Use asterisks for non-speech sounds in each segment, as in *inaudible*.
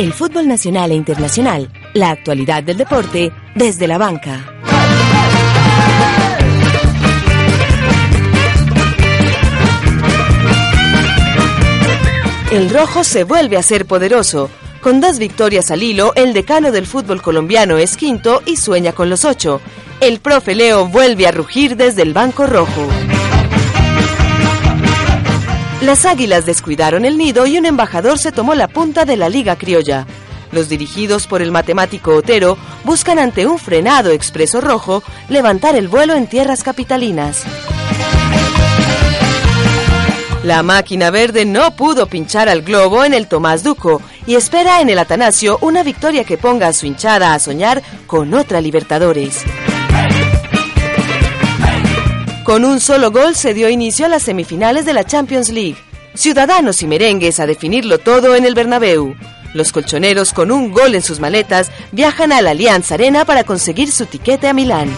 El fútbol nacional e internacional, la actualidad del deporte desde la banca. El rojo se vuelve a ser poderoso. Con dos victorias al hilo, el decano del fútbol colombiano es quinto y sueña con los ocho. El profe Leo vuelve a rugir desde el banco rojo. Las águilas descuidaron el nido y un embajador se tomó la punta de la liga criolla. Los dirigidos por el matemático Otero buscan ante un frenado expreso rojo levantar el vuelo en tierras capitalinas. La máquina verde no pudo pinchar al globo en el Tomás Duco y espera en el Atanasio una victoria que ponga a su hinchada a soñar con otra Libertadores. Con un solo gol se dio inicio a las semifinales de la Champions League. Ciudadanos y merengues a definirlo todo en el Bernabéu. Los colchoneros con un gol en sus maletas viajan a la Allianz Arena para conseguir su tiquete a Milán.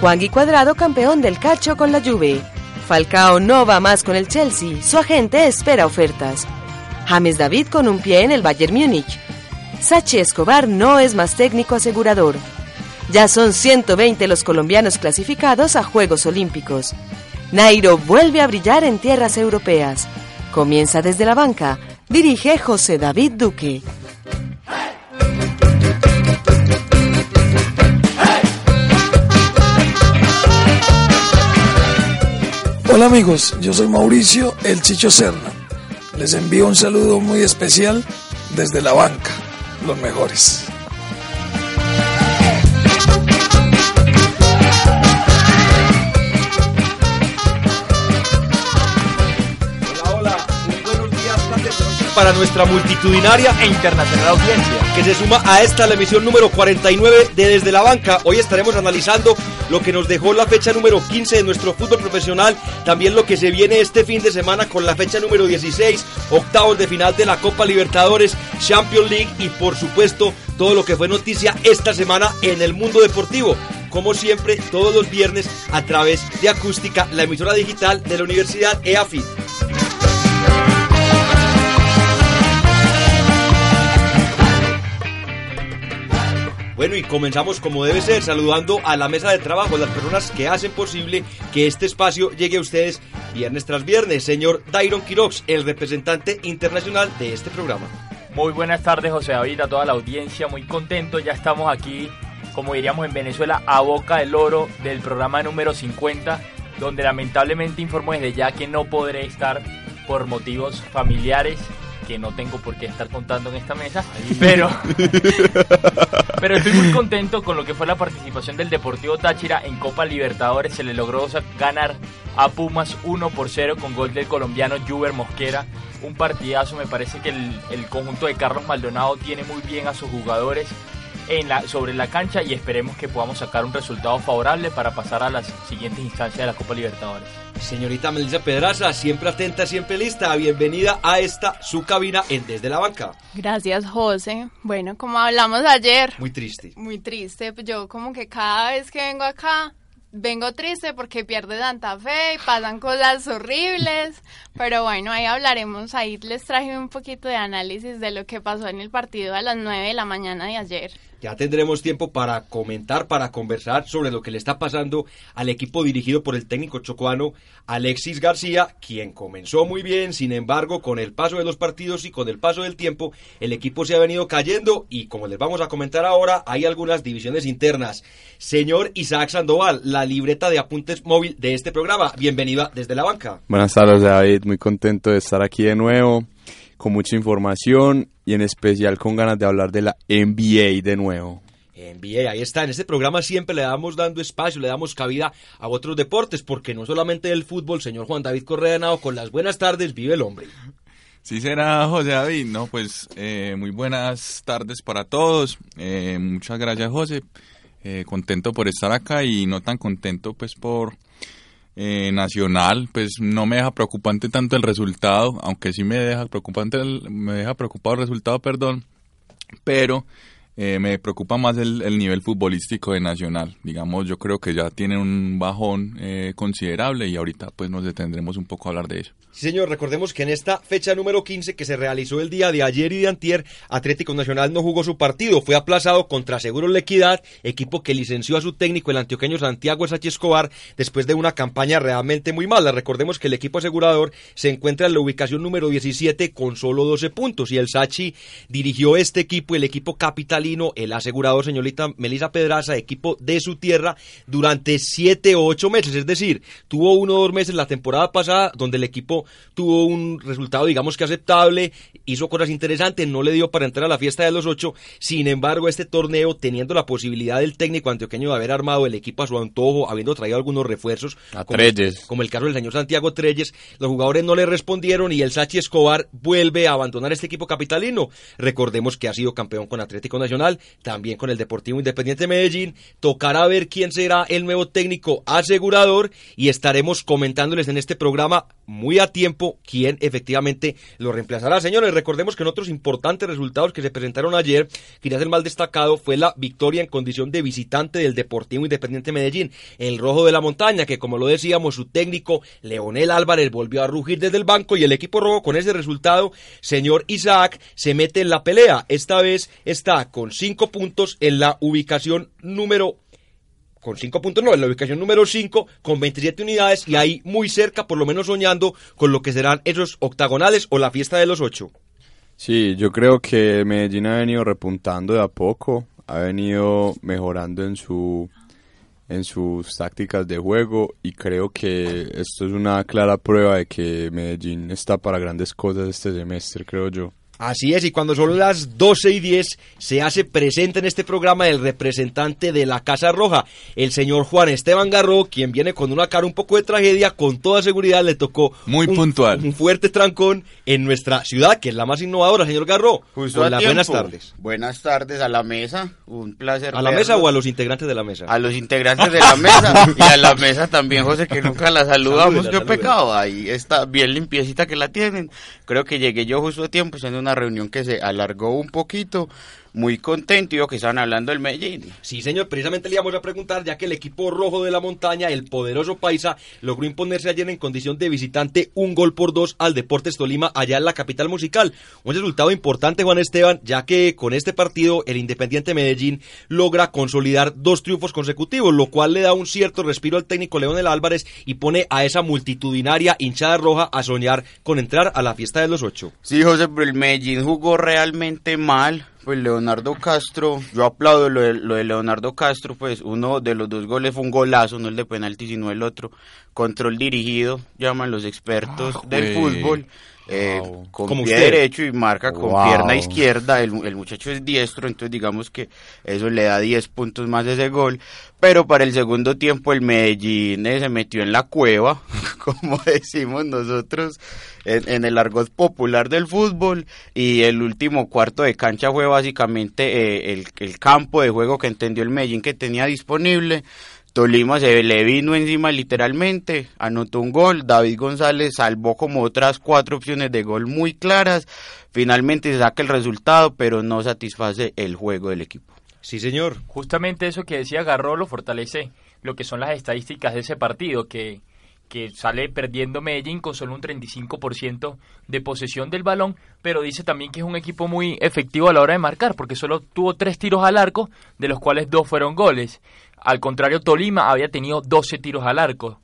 Juan Gui Cuadrado campeón del calcio con la Juve. Falcao no va más con el Chelsea, su agente espera ofertas. James David con un pie en el Bayern Múnich. Sachi Escobar no es más técnico asegurador. Ya son 120 los colombianos clasificados a Juegos Olímpicos. Nairo vuelve a brillar en tierras europeas. Comienza desde la banca. Dirige José David Duque. Hola amigos, yo soy Mauricio El Chicho Serna. Les envío un saludo muy especial desde la banca, los mejores. Para nuestra multitudinaria e internacional audiencia, que se suma a esta la emisión número 49 de Desde la Banca. Hoy estaremos analizando lo que nos dejó la fecha número 15 de nuestro fútbol profesional, también lo que se viene este fin de semana con la fecha número 16, octavos de final de la Copa Libertadores, Champions League y por supuesto todo lo que fue noticia esta semana en el mundo deportivo como siempre, todos los viernes a través de Acústica, la emisora digital de la Universidad EAFIT. Bueno, y comenzamos como debe ser, saludando a la mesa de trabajo, las personas que hacen posible que este espacio llegue a ustedes viernes tras viernes. Señor Dairon Quirox, el representante internacional de este programa. Muy buenas tardes, José David, a toda la audiencia, muy contento, ya estamos aquí, como diríamos en Venezuela, a boca del oro del programa número 50, donde lamentablemente informo desde ya que no podré estar por motivos familiares que no tengo por qué estar contando en esta mesa, pero, *laughs* pero estoy muy contento con lo que fue la participación del Deportivo Táchira en Copa Libertadores. Se le logró ganar a Pumas 1 por 0 con gol del colombiano Juber Mosquera. Un partidazo, me parece que el, el conjunto de Carlos Maldonado tiene muy bien a sus jugadores en la, sobre la cancha y esperemos que podamos sacar un resultado favorable para pasar a las siguientes instancias de la Copa Libertadores. Señorita Melissa Pedraza, siempre atenta, siempre lista. Bienvenida a esta su cabina en Desde la Banca. Gracias, José. Bueno, como hablamos ayer. Muy triste. Muy triste. Yo como que cada vez que vengo acá vengo triste porque pierde tanta fe y pasan cosas horribles, pero bueno, ahí hablaremos, ahí les traje un poquito de análisis de lo que pasó en el partido a las 9 de la mañana de ayer. Ya tendremos tiempo para comentar, para conversar sobre lo que le está pasando al equipo dirigido por el técnico chocoano Alexis García, quien comenzó muy bien, sin embargo, con el paso de los partidos y con el paso del tiempo, el equipo se ha venido cayendo y como les vamos a comentar ahora, hay algunas divisiones internas. Señor Isaac Sandoval, la libreta de apuntes móvil de este programa, bienvenida desde la banca. Buenas tardes David, muy contento de estar aquí de nuevo con mucha información y en especial con ganas de hablar de la NBA de nuevo. NBA, ahí está. En este programa siempre le damos dando espacio, le damos cabida a otros deportes, porque no solamente el fútbol, señor Juan David Correa Nao, con las buenas tardes vive el hombre. Sí será, José David, no, pues eh, muy buenas tardes para todos. Eh, muchas gracias, José. Eh, contento por estar acá y no tan contento pues por eh, nacional, pues no me deja preocupante tanto el resultado, aunque sí me deja preocupante, el, me deja preocupado el resultado, perdón, pero eh, me preocupa más el, el, nivel futbolístico de Nacional. Digamos, yo creo que ya tienen un bajón eh, considerable y ahorita pues nos detendremos un poco a hablar de eso. Sí, señor, recordemos que en esta fecha número 15 que se realizó el día de ayer y de antier, Atlético Nacional no jugó su partido, fue aplazado contra Seguro La Equidad, equipo que licenció a su técnico, el antioqueño Santiago Sánchez Escobar, después de una campaña realmente muy mala. Recordemos que el equipo asegurador se encuentra en la ubicación número 17 con solo 12 puntos y el Sachi dirigió este equipo, el equipo capitalino, el asegurador señorita Melisa Pedraza, equipo de su tierra, durante 7 o 8 meses, es decir, tuvo uno o dos meses la temporada pasada donde el equipo tuvo un resultado, digamos que aceptable, hizo cosas interesantes, no le dio para entrar a la fiesta de los ocho. Sin embargo, este torneo, teniendo la posibilidad del técnico antioqueño de haber armado el equipo a su antojo, habiendo traído algunos refuerzos, como, como, el caso del señor Santiago Treyes, los jugadores no le respondieron y el Sachi Escobar vuelve a abandonar este equipo capitalino. Recordemos que ha sido campeón con Atlético Nacional, también con el Deportivo Independiente Medellín. Tocará ver quién será el nuevo técnico asegurador y estaremos comentándoles en este programa muy a tiempo quién efectivamente lo reemplazará. Señores, recordemos que en otros importantes resultados que se presentaron ayer, quizás el más destacado fue la victoria en condición de visitante del Deportivo Independiente Medellín, el Rojo de la Montaña, que como lo decíamos, su técnico Leonel Álvarez volvió a rugir desde el banco y el equipo rojo con ese resultado, señor Isaac, se mete en la pelea. Esta vez está con cinco puntos en la ubicación número con 5.9 en la ubicación número 5, con 27 unidades y ahí muy cerca, por lo menos soñando con lo que serán esos octagonales o la fiesta de los ocho. Sí, yo creo que Medellín ha venido repuntando de a poco, ha venido mejorando en su en sus tácticas de juego y creo que esto es una clara prueba de que Medellín está para grandes cosas este semestre, creo yo. Así es, y cuando son las 12 y 10 se hace presente en este programa el representante de la Casa Roja, el señor Juan Esteban Garro, quien viene con una cara un poco de tragedia, con toda seguridad le tocó muy un, puntual un fuerte trancón en nuestra ciudad, que es la más innovadora, señor Garro. Justo Hola, buenas tardes. Buenas tardes a la mesa, un placer. ¿A la mesa o a los integrantes de la mesa? A los integrantes de la mesa *laughs* y a la mesa también, José, que nunca la saludamos. Qué pecado, ahí está bien limpiecita que la tienen. Creo que llegué yo justo a tiempo, siendo una reunión que se alargó un poquito muy contento y que estaban hablando del Medellín. Sí, señor, precisamente le íbamos a preguntar, ya que el equipo rojo de la montaña, el poderoso Paisa, logró imponerse ayer en condición de visitante un gol por dos al Deportes Tolima, allá en la capital musical. Un resultado importante, Juan Esteban, ya que con este partido el Independiente Medellín logra consolidar dos triunfos consecutivos, lo cual le da un cierto respiro al técnico Leonel Álvarez y pone a esa multitudinaria hinchada roja a soñar con entrar a la fiesta de los ocho. Sí, José, pero el Medellín jugó realmente mal pues Leonardo Castro, yo aplaudo lo de, lo de, Leonardo Castro, pues uno de los dos goles fue un golazo, no el de penalti, sino el otro. Control dirigido, llaman los expertos ah, del fútbol. Eh, Wow. con Como pie usted. derecho y marca con Wow. pierna izquierda. El, el muchacho es diestro, entonces digamos que eso le da 10 puntos más de ese gol. Pero para el segundo tiempo el Medellín eh, se metió en la cueva, *laughs* como decimos nosotros en, en el argot popular del fútbol. Y el último cuarto de cancha fue básicamente eh, el, el campo de juego que entendió el Medellín que tenía disponible. Tolima se le vino encima literalmente, anotó un gol, David González salvó como otras cuatro opciones de gol muy claras, finalmente se saca el resultado, pero no satisface el juego del equipo. Sí, señor. Justamente eso que decía Garro lo fortalece lo que son las estadísticas de ese partido, que, que sale perdiendo Medellín con solo un 35% de posesión del balón, pero dice también que es un equipo muy efectivo a la hora de marcar, porque solo tuvo tres tiros al arco, de los cuales dos fueron goles. Al contrario, Tolima había tenido 12 tiros al arco,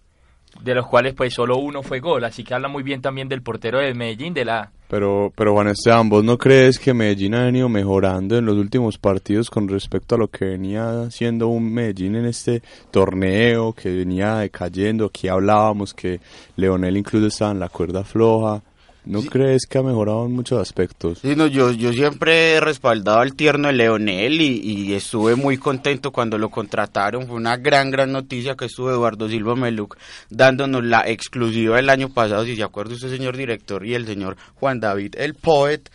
de los cuales pues solo uno fue gol, así que habla muy bien también del portero de Medellín, de la Pero, pero Juan Esteban, ¿vos no crees que Medellín ha venido mejorando en los últimos partidos con respecto a lo que venía siendo un Medellín en este torneo, que venía decayendo, que hablábamos que Leonel incluso estaba en la cuerda floja? ¿No crees que ha mejorado en muchos aspectos? Sí, no, yo, yo siempre he respaldado al tierno de Leonel y, y estuve muy contento cuando lo contrataron. Fue una gran, gran noticia que estuvo Eduardo Silva Meluc dándonos la exclusiva del año pasado, si se acuerda usted, señor director, y el señor Juan David, el poet.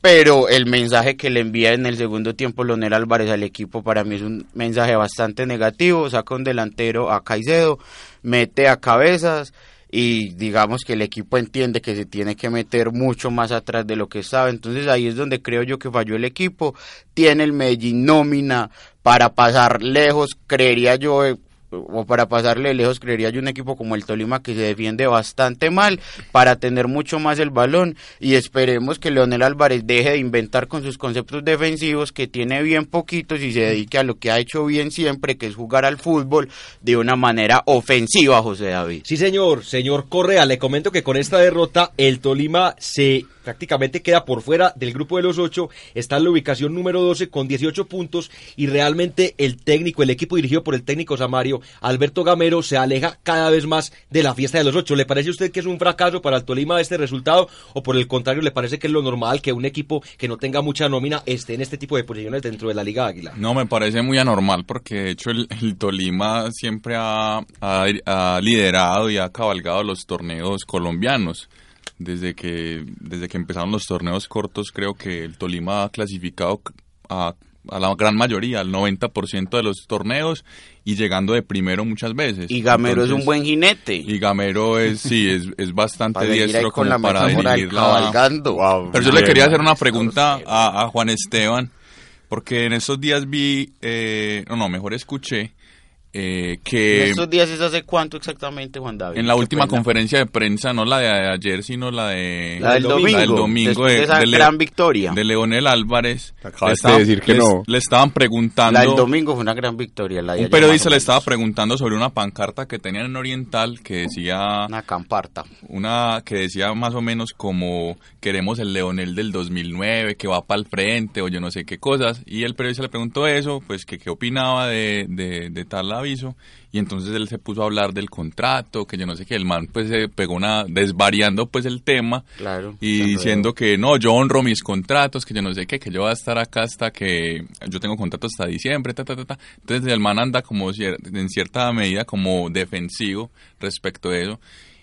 Pero el mensaje que le envía en el segundo tiempo Leonel Álvarez al equipo para mí es un mensaje bastante negativo. Saca un delantero a Caicedo, mete a cabezas y digamos que el equipo entiende que se tiene que meter mucho más atrás de lo que estaba. Entonces ahí es donde creo yo que falló el equipo. Tiene el Medellín nómina para pasar lejos, creería yo, eh, o para pasarle lejos, creería yo un equipo como el Tolima que se defiende bastante mal para tener mucho más el balón. Y esperemos que Leonel Álvarez deje de inventar con sus conceptos defensivos que tiene bien poquitos y se dedique a lo que ha hecho bien siempre, que es jugar al fútbol de una manera ofensiva, José David. Sí, señor, señor Correa, le comento que con esta derrota el Tolima se prácticamente queda por fuera del grupo de los ocho, está en la ubicación número 12 con 18 puntos y realmente el técnico, el equipo dirigido por el técnico Samario, Alberto Gamero, se aleja cada vez más de la fiesta de los ocho. ¿Le parece a usted que es un fracaso para el Tolima este resultado o por el contrario le parece que es lo normal que un equipo que no tenga mucha nómina esté en este tipo de posiciones dentro de la Liga Águila? No, me parece muy anormal porque de hecho el, Tolima siempre ha liderado y ha cabalgado los torneos colombianos. Desde que, desde que empezaron los torneos cortos, creo que el Tolima ha clasificado a, a la gran mayoría, al 90% de los torneos y llegando de primero muchas veces. Y Gamero es un buen jinete. Y Gamero es, sí, es, *laughs* es bastante Para diestro con como la para dirigir la... cabalgando. Pero yo le quería hacer una pregunta a, a Juan Esteban, porque en esos días vi, eh, no, no, mejor escuché eh, que ¿Estos días es hace cuánto exactamente, Juan David? en la última pena. conferencia de prensa, no la de ayer, sino la de La del domingo, la del domingo de, de esa de Leo- gran victoria. de Leonel Álvarez. Acabas le de decir que les- no. Le estaban preguntando. La del domingo fue una gran victoria. La de Un periodista le estaba preguntando sobre una pancarta que tenían en Oriental que decía Una camparta. una que decía más o menos como queremos el Leonel del 2009 que va para el frente o yo no sé qué cosas y el periodista le preguntó eso pues que qué opinaba de, de, de tal aviso y entonces él se puso a hablar del contrato que yo no sé qué el man pues se pegó una desvariando pues el tema Claro. y diciendo que no, yo honro mis contratos, que yo no sé qué, que yo voy a estar acá hasta que yo tengo contrato hasta diciembre, ta, ta, ta, ta. Entonces el man anda como cier- en cierta medida como defensivo respecto a eso.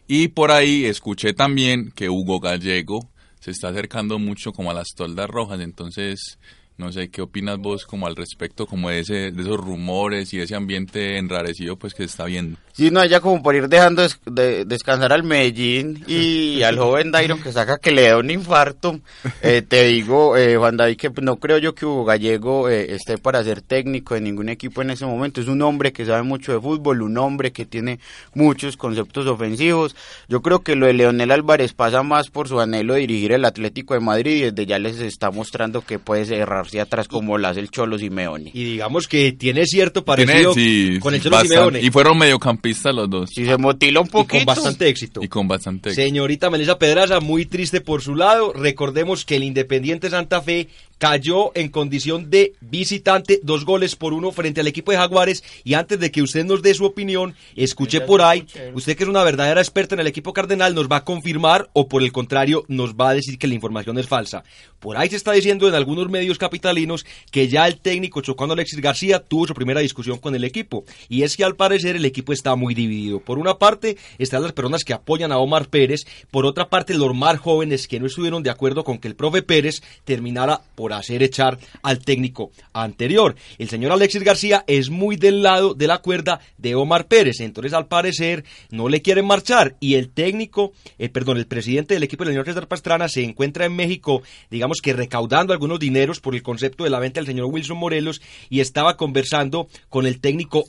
Y por ahí escuché también que Hugo Gallego se está acercando mucho como a las toldas rojas, entonces no sé qué opinas vos como al respecto como de, ese, de esos rumores y ese ambiente enrarecido pues que se está viendo. Sí, no, ya como por ir dejando des- de- descansar al Medellín y *laughs* al joven Dairon que saca que le da un infarto, eh, te digo, eh, Juan David, que no creo yo que Hugo Gallego eh, esté para ser técnico de ningún equipo en ese momento. Es un hombre que sabe mucho de fútbol, un hombre que tiene muchos conceptos ofensivos. Yo creo que lo de Leonel Álvarez pasa más por su anhelo de dirigir el Atlético de Madrid y desde ya les está mostrando que puede cerrarse atrás como lo hace el Cholo Simeone. Y digamos que tiene cierto Tiene- parecido sí, con el Cholo bastante- Simeone. Y fueron mediocampistas los dos. Si se motila un y con poquito... bastante éxito. Y con bastante éxito. Señorita Melissa Pedraza, muy triste por su lado. Recordemos que el Independiente Santa Fe cayó en condición de visitante, dos goles por uno frente al equipo de Jaguares. Y antes de que usted nos dé su opinión, escuché por ahí, usted que es una verdadera experta en el equipo cardenal, nos va a confirmar o por el contrario nos va a decir que la información es falsa. Por ahí se está diciendo en algunos medios capitalinos que ya el técnico Chocano Alexis García tuvo su primera discusión con el equipo. Y es que al parecer el equipo está muy dividido. Por una parte están las personas que apoyan a Omar Pérez, por otra parte los más jóvenes que no estuvieron de acuerdo con que el profe Pérez terminara por hacer echar al técnico anterior. El señor Alexis García es muy del lado de la cuerda de Omar Pérez, entonces al parecer no le quieren marchar y el técnico, eh, perdón, el presidente del equipo, el señor César Pastrana, se encuentra en México, digamos que recaudando algunos dineros por el concepto de la venta del señor Wilson Morelos y estaba conversando con el técnico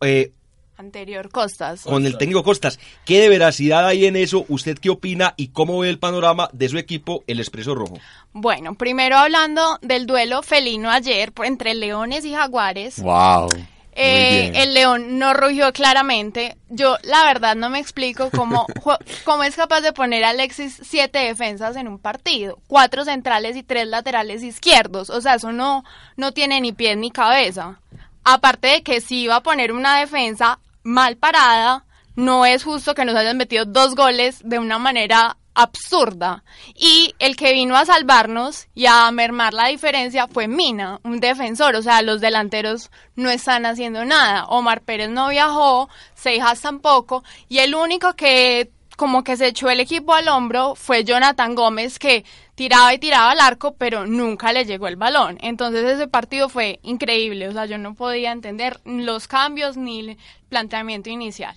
eh, Anterior Costas. con el técnico Costas. ¿Qué de veracidad hay en eso? ¿Usted qué opina y cómo ve el panorama de su equipo, el Expreso Rojo? Bueno, primero hablando del duelo felino ayer entre Leones y Jaguares. Wow. Eh, bien. el León no rugió claramente. Yo, la verdad, no me explico cómo, *laughs* cómo es capaz de poner a Alexis siete defensas en un partido. Cuatro centrales y tres laterales izquierdos. O sea, eso no, no tiene ni pies ni cabeza. Aparte de que si iba a poner una defensa mal parada, no es justo que nos hayan metido dos goles de una manera absurda. Y el que vino a salvarnos y a mermar la diferencia fue Mina, un defensor. O sea, los delanteros no están haciendo nada. Omar Pérez no viajó, Seijas tampoco. Y el único que como que se echó el equipo al hombro fue Jonathan Gómez, que tiraba y tiraba al arco, pero nunca le llegó el balón. Entonces ese partido fue increíble, o sea, yo no podía entender los cambios ni planteamiento inicial.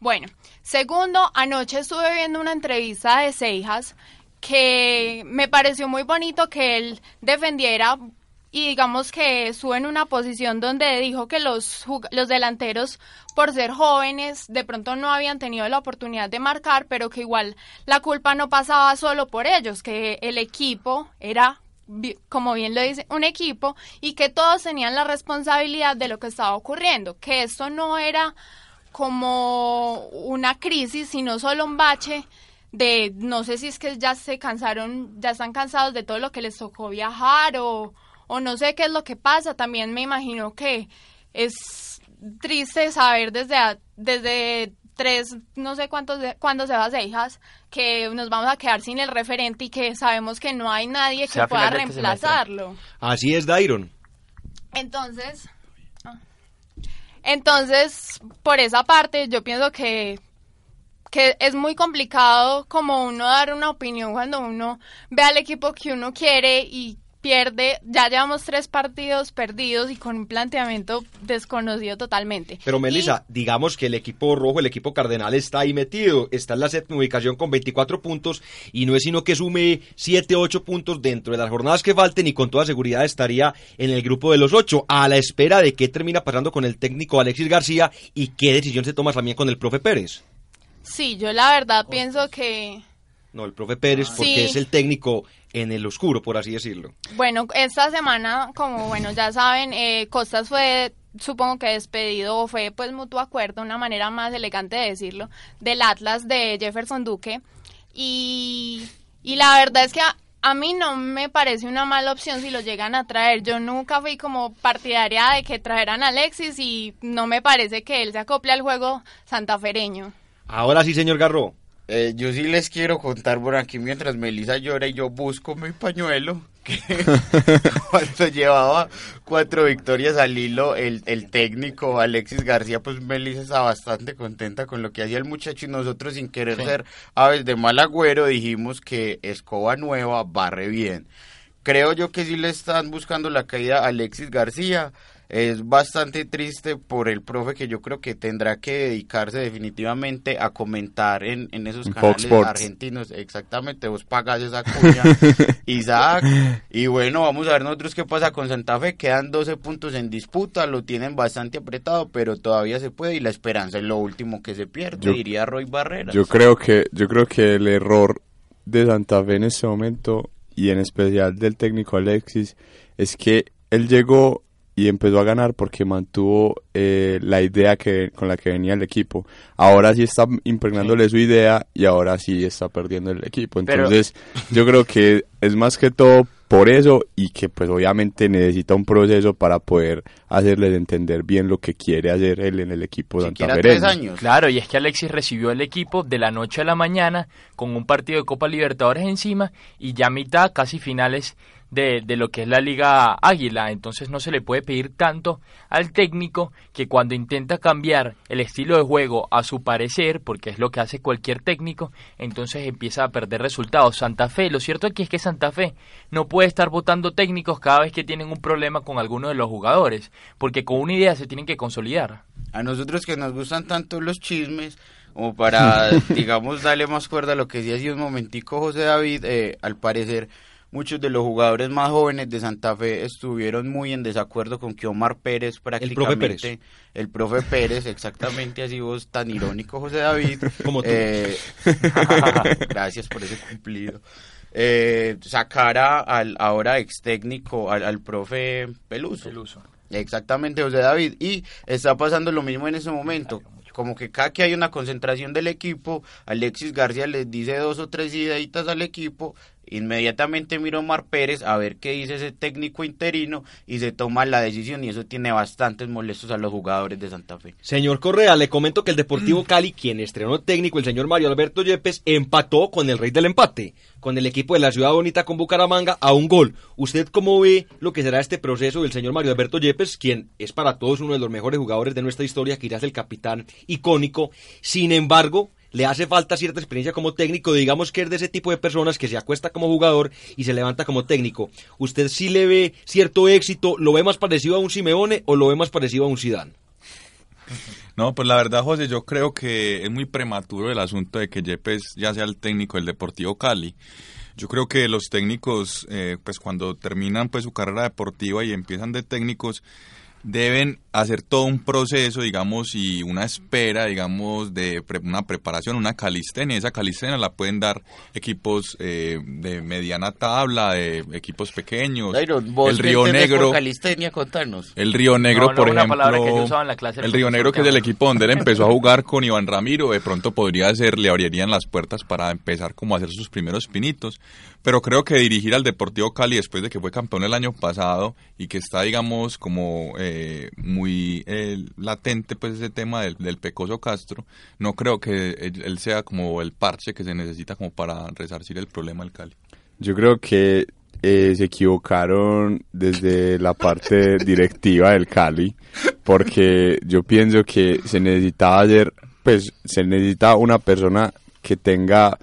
Bueno, segundo, anoche estuve viendo una entrevista de Seijas que me pareció muy bonito que él defendiera y digamos que estuvo en una posición donde dijo que los, los delanteros, por ser jóvenes, de pronto no habían tenido la oportunidad de marcar, pero que igual la culpa no pasaba solo por ellos, que el equipo era, como bien lo dice, un equipo y que todos tenían la responsabilidad de lo que estaba ocurriendo, que esto no era como una crisis, sino solo un bache de, no sé si es que ya se cansaron, ya están cansados de todo lo que les tocó viajar o o no sé qué es lo que pasa. También me imagino que es triste saber desde, desde tres, no sé cuántos, cuándo se va a Seijas, que nos vamos a quedar sin el referente y que sabemos que no hay nadie que pueda este reemplazarlo. Así es, Dairon. Entonces, ah, entonces, por esa parte, yo pienso que que es muy complicado como uno dar una opinión cuando uno ve al equipo que uno quiere y pierde, ya llevamos tres partidos perdidos y con un planteamiento desconocido totalmente. Pero Melissa, digamos que el equipo rojo, el equipo cardenal está ahí metido, está en la séptima ubicación con 24 puntos y no es sino que sume 7, 8 puntos dentro de las jornadas que falten y con toda seguridad estaría en el grupo de los 8 a la espera de qué termina pasando con el técnico Alexis García y qué decisión se toma también con el profe Pérez. Sí, yo la verdad pienso que... No, el profe Pérez porque es el técnico en el oscuro, por así decirlo. Bueno, esta semana, como bueno ya saben, eh, Costas fue supongo que despedido o fue pues mutuo acuerdo, una manera más elegante de decirlo, del Atlas de Jefferson Duque. Y, y la verdad es que a, a, mí no me parece una mala opción si lo llegan a traer. Yo nunca fui como partidaria de que trajeran a Alexis y no me parece que él se acople al juego santafereño. Ahora sí, señor Garro. Eh, yo sí les quiero contar por aquí mientras Melissa llora y yo busco mi pañuelo. *laughs* Que *laughs* cuando llevaba cuatro victorias al hilo, el, el técnico Alexis García, pues Melissa estaba bastante contenta con lo que hacía el muchacho y nosotros sin querer ser aves de mal agüero dijimos que escoba nueva barre bien. Creo yo que sí le están buscando la caída a Alexis García es bastante triste por el profe que yo creo que tendrá que dedicarse definitivamente a comentar en, en esos canales argentinos. Exactamente, vos pagas esa cuña, *laughs* Isaac. Y bueno, vamos a ver nosotros qué pasa con Santa Fe. Quedan 12 puntos en disputa, lo tienen bastante apretado, pero todavía se puede y la esperanza es lo último que se pierde, diría Roy Barrera. Yo creo que, yo creo que el error de Santa Fe en este momento y en especial del técnico Alexis es que él llegó y empezó a ganar porque mantuvo eh, la idea que con la que venía el equipo. Ahora sí está impregnándole su idea y ahora sí está perdiendo el equipo. Entonces, yo creo que es más que todo por eso y que pues obviamente necesita un proceso para poder hacerle entender bien lo que quiere hacer él en el equipo de tres años. Claro, y es que Alexis recibió el equipo de la noche a la mañana con un partido de Copa Libertadores encima y ya mitad, casi finales de, de, lo que es la Liga Águila. Entonces no se le puede pedir tanto al técnico que cuando intenta cambiar el estilo de juego a su parecer, porque es lo que hace cualquier técnico, entonces empieza a perder resultados. Santa Fe, lo cierto aquí es que Santa Fe no puede estar votando técnicos cada vez que tienen un problema con alguno de los jugadores, porque con una idea se tienen que consolidar. A nosotros que nos gustan tanto los chismes, como para, *laughs* digamos, darle más cuerda a lo que decía hace un momentico José David, eh, al parecer muchos de los jugadores más jóvenes de Santa Fe estuvieron muy en desacuerdo con que Omar Pérez prácticamente el profe Pérez, exactamente así vos tan irónico José David *laughs* como tú. eh, *laughs* gracias por ese cumplido. Eh, sacara al ahora ex técnico al, al profe Peluso. Peluso. Exactamente José David. Y está pasando lo mismo en ese momento. Como que cada que hay una concentración del equipo, Alexis García les dice dos o tres ideitas al equipo Inmediatamente miro a Omar Pérez a ver qué dice ese técnico interino y se toma la decisión y eso tiene bastantes molestos a los jugadores de Santa Fe. Señor Correa, le comento que el Deportivo *clears throat* Cali, quien estrenó técnico, el señor Mario Alberto Yepes, empató con el rey del empate, con el equipo de la Ciudad Bonita con Bucaramanga a un gol. ¿Usted cómo ve lo que será este proceso del señor Mario Alberto Yepes, quien es para todos uno de los mejores jugadores de nuestra historia, quizás el capitán icónico? Sin embargo, le hace falta cierta experiencia como técnico, digamos que es de ese tipo de personas que se acuesta como jugador y se levanta como técnico. ¿Usted sí le ve cierto éxito? ¿Lo ve más parecido a un Simeone o lo ve más parecido a un Zidane? No, pues la verdad, José, yo creo que es muy prematuro el asunto de que Yepes ya sea el técnico del Deportivo Cali. Yo creo que los técnicos, eh, pues cuando terminan pues su carrera deportiva y empiezan de técnicos, deben hacer todo un proceso, digamos, y una espera, digamos, de una preparación, una calistenia. Esa calistenia la pueden dar equipos eh, de mediana tabla, de equipos pequeños. el Río Negro. calistenia, contarnos. El Río Negro, por ejemplo. el Río Negro, que es el equipo donde él empezó a *laughs* jugar con Iván Ramiro, de pronto podría ser, le abrirían las puertas para empezar como a hacer sus primeros pinitos pero creo que dirigir al Deportivo Cali después de que fue campeón el año pasado y que está, digamos, como eh, muy eh, latente pues ese tema del, del, Pecoso Castro, no creo que él, sea como el parche que se necesita como para resarcir el problema del Cali. Yo creo que eh, se equivocaron desde la parte directiva del Cali, porque yo pienso que se necesitaba ayer, pues se necesita una persona que tenga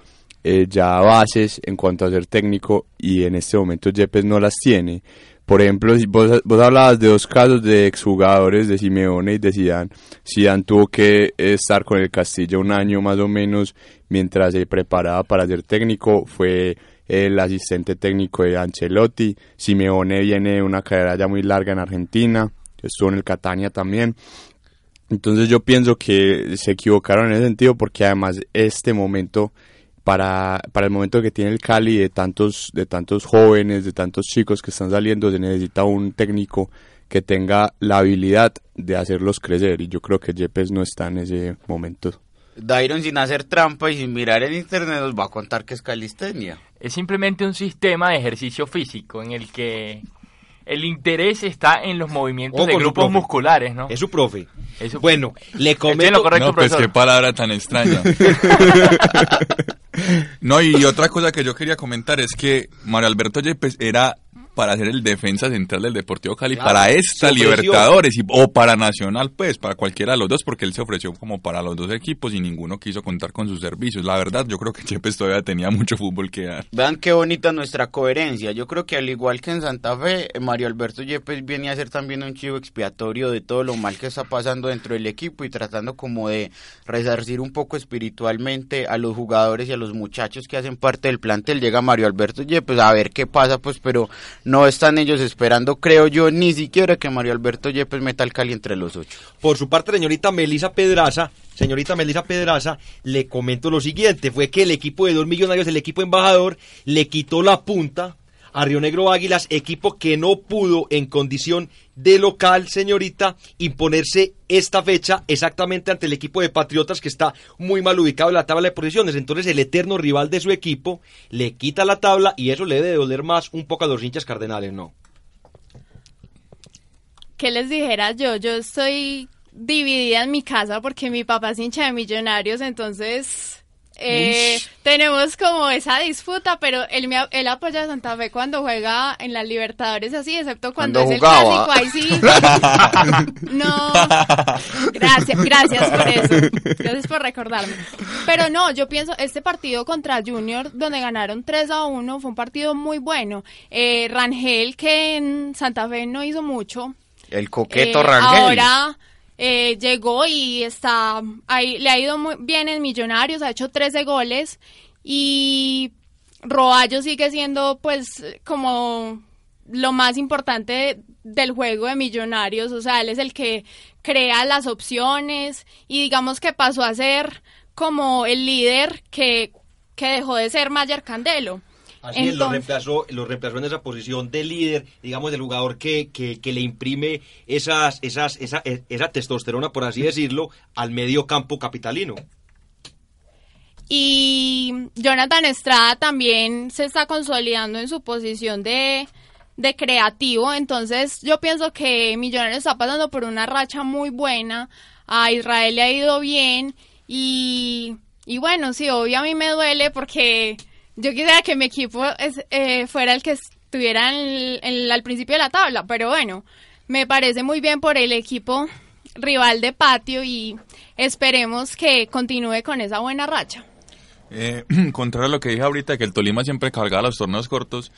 eh, ya bases en cuanto a ser técnico y en este momento Yepes no las tiene. Por ejemplo, vos, vos hablabas de dos casos de exjugadores de Simeone y de Zidane. Zidane tuvo que estar con el Castillo un año más o menos mientras se preparaba para ser técnico. Fue el asistente técnico de Ancelotti. Simeone viene de una carrera ya muy larga en Argentina. Estuvo en el Catania también. Entonces yo pienso que se equivocaron en ese sentido porque además este momento para, para el momento que tiene el Cali de tantos, de tantos jóvenes, de tantos chicos que están saliendo, se necesita un técnico que tenga la habilidad de hacerlos crecer y yo creo que Yepes no está en ese momento. Dairon sin hacer trampa y sin mirar en internet nos va a contar que es calistenia. Es simplemente un sistema de ejercicio físico en el que el interés está en los movimientos de grupos musculares, ¿no? Es su profe. Bueno, le comento... no, pues qué palabra tan extraña. *laughs* No, y otra cosa que yo quería comentar es que Mario Alberto Yepes era para ser el defensa central del Deportivo Cali para esta Libertadores y, o para Nacional, pues, para cualquiera de los dos, porque él se ofreció como para los dos equipos y ninguno quiso contar con sus servicios. La verdad, yo creo que Yepes todavía tenía mucho fútbol que dar. Vean qué bonita nuestra coherencia. Yo creo que al igual que en Santa Fe, Mario Alberto Yepes viene a ser también un chivo expiatorio de todo lo mal que está pasando dentro del equipo y tratando como de resarcir un poco espiritualmente a los jugadores y a los muchachos que hacen parte del plantel. Llega Mario Alberto Yepes a ver qué pasa, pues, pero no están ellos esperando, creo yo, ni siquiera que Mario Alberto Yepes meta el Cali entre los ocho. Por su parte, señorita Melisa Pedraza, señorita Melisa Pedraza, le comento lo siguiente, fue que el equipo de dos millonarios, el equipo embajador, le quitó la punta a Río Negro Águilas, equipo que no pudo en condición de local, señorita, imponerse esta fecha exactamente ante el equipo de Patriotas que está muy mal ubicado en la tabla de posiciones. Entonces el eterno rival de su equipo le quita la tabla y eso le debe doler más un poco a los hinchas cardenales, ¿no? ¿Qué les dijera yo? Yo estoy dividida en mi casa porque mi papá es hincha de millonarios, entonces eh, tenemos como esa disputa, pero él, me, él apoya a Santa Fe cuando juega en las Libertadores así, excepto cuando, es el clásico, ahí sí. *laughs* no, gracias, gracias por eso, gracias por recordarme. Pero no, yo pienso, este partido contra Junior, donde ganaron 3 a 1, fue un partido muy bueno. Eh, Rangel, que en Santa Fe no hizo mucho. El coqueto eh, Rangel. Ahora eh, llegó y está ahí, le ha ido muy bien en Millonarios, ha hecho 13 goles y Roballo sigue siendo pues como lo más importante del juego de Millonarios, o sea, él es el que crea las opciones y digamos que pasó a ser como el líder que, que dejó de ser Mayer Candelo. Así es, lo reemplazó, lo reemplazó en esa posición de líder, digamos, del jugador que, que, le imprime esas, esas, esa, esa testosterona, por así decirlo, al medio campo capitalino. Y Jonathan Estrada también se está consolidando en su posición de, de creativo, entonces yo pienso que Millonarios está pasando por una racha muy buena, a Israel le ha ido bien. Y, y bueno, sí, obvio a mí me duele porque yo quisiera que mi equipo eh, fuera el que estuviera al principio de la tabla, pero bueno, me parece muy bien por el equipo rival de patio y esperemos que continúe con esa buena racha. Eh, *clears throat* contrario a lo que dije ahorita, que el Tolima siempre cargaba los torneos cortos,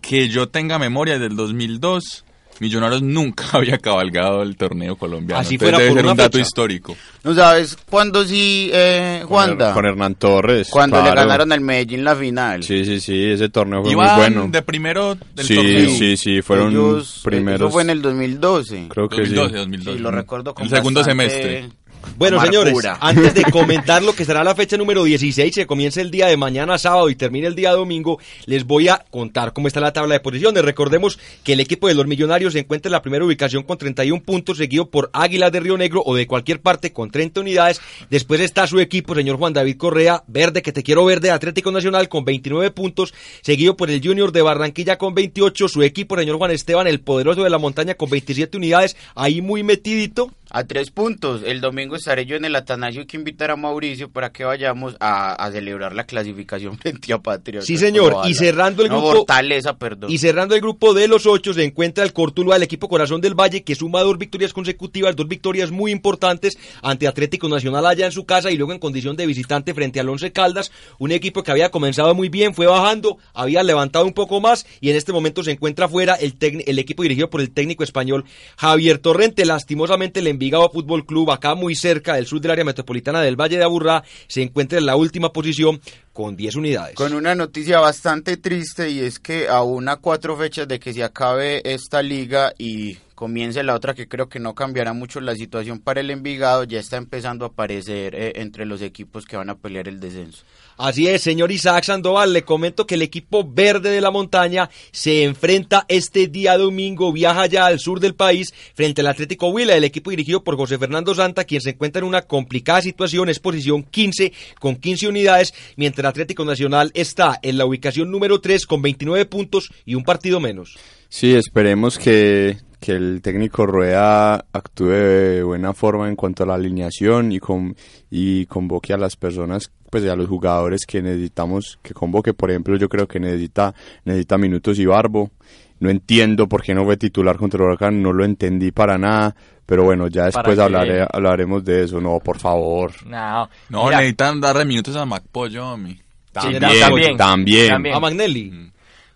que yo tenga memoria del 2002, Millonarios nunca *laughs* había cabalgado el torneo colombiano. Así Entonces fuera debe por ser una un dato fecha. histórico. ¿No sabes cuándo sí, eh, Con, Juanda? Con Hernán Torres. Cuando le claro. ganaron al Medellín la final. Sí, sí, sí, ese torneo fue Iban muy bueno. de primero del Sí, torneo. sí, sí, fueron Ellos- primeros. Eso fue en el 2012. Creo que 2012, sí. 2012. Sí, lo recuerdo con El segundo bastante semestre. Bueno, señores, antes de comentar lo que será la fecha número 16, que comienza el día de mañana sábado y termina el día domingo, les voy a contar cómo está la tabla de posiciones. Recordemos que el equipo de los Millonarios se encuentra en la primera ubicación con 31 puntos, seguido por Águilas de Río Negro o de cualquier parte con 30 unidades. Después está su equipo, señor Juan David Correa, verde, que te quiero verde, Atlético Nacional con 29 puntos, seguido por el Junior de Barranquilla con 28, su equipo, señor Juan Esteban, el poderoso de la montaña con 27 unidades, ahí muy metidito. A tres puntos. El domingo estaré yo en el Atanasio. Que invitar a Mauricio para que vayamos a, a celebrar la clasificación *laughs* frente a Patriotas. Sí, señor. Y cerrando el No, grupo- Fortaleza, perdón. Y cerrando el grupo de los ocho se encuentra el Cortuluá, el equipo Corazón del Valle, que suma dos victorias consecutivas, dos victorias muy importantes ante Atlético Nacional allá en su casa y luego en condición de visitante frente al Once Caldas, un equipo que había comenzado muy bien, fue bajando, había levantado un poco más y en este momento se encuentra fuera el, el equipo dirigido por el técnico español Javier Torrente. Lastimosamente el Envigado Fútbol Club, acá muy cerca del sur del área metropolitana del Valle de Aburrá, se encuentra en la última posición con 10 unidades. Con una noticia bastante triste y es que aún a cuatro fechas de que se acabe esta liga y comience la otra que creo que no cambiará mucho la situación para el Envigado, ya está empezando a aparecer eh, entre los equipos que van a pelear el descenso. Así es, señor Isaac Sandoval, le comento que el equipo verde de la montaña se enfrenta este día domingo, viaja ya al sur del país frente al Atlético Huila, el equipo dirigido por José Fernando Santa, quien se encuentra en una complicada situación, es posición 15 con 15 unidades, mientras el Atlético Nacional está en la ubicación número 3 con 29 puntos y un partido menos. Sí, esperemos que, que el técnico Rueda actúe de buena forma en cuanto a la alineación y, con, y convoque a las personas, pues a los jugadores que necesitamos que convoque. Por ejemplo, yo creo que necesita, necesita minutos y barbo. No entiendo por qué no fue titular contra el Huracán, no lo entendí para nada. Pero bueno, ya después hablaré, hablaremos de eso. No, por favor. No, No, mira, necesitan darle minutos a Macpollo, a mí. También, también, también. también. A Magnelli.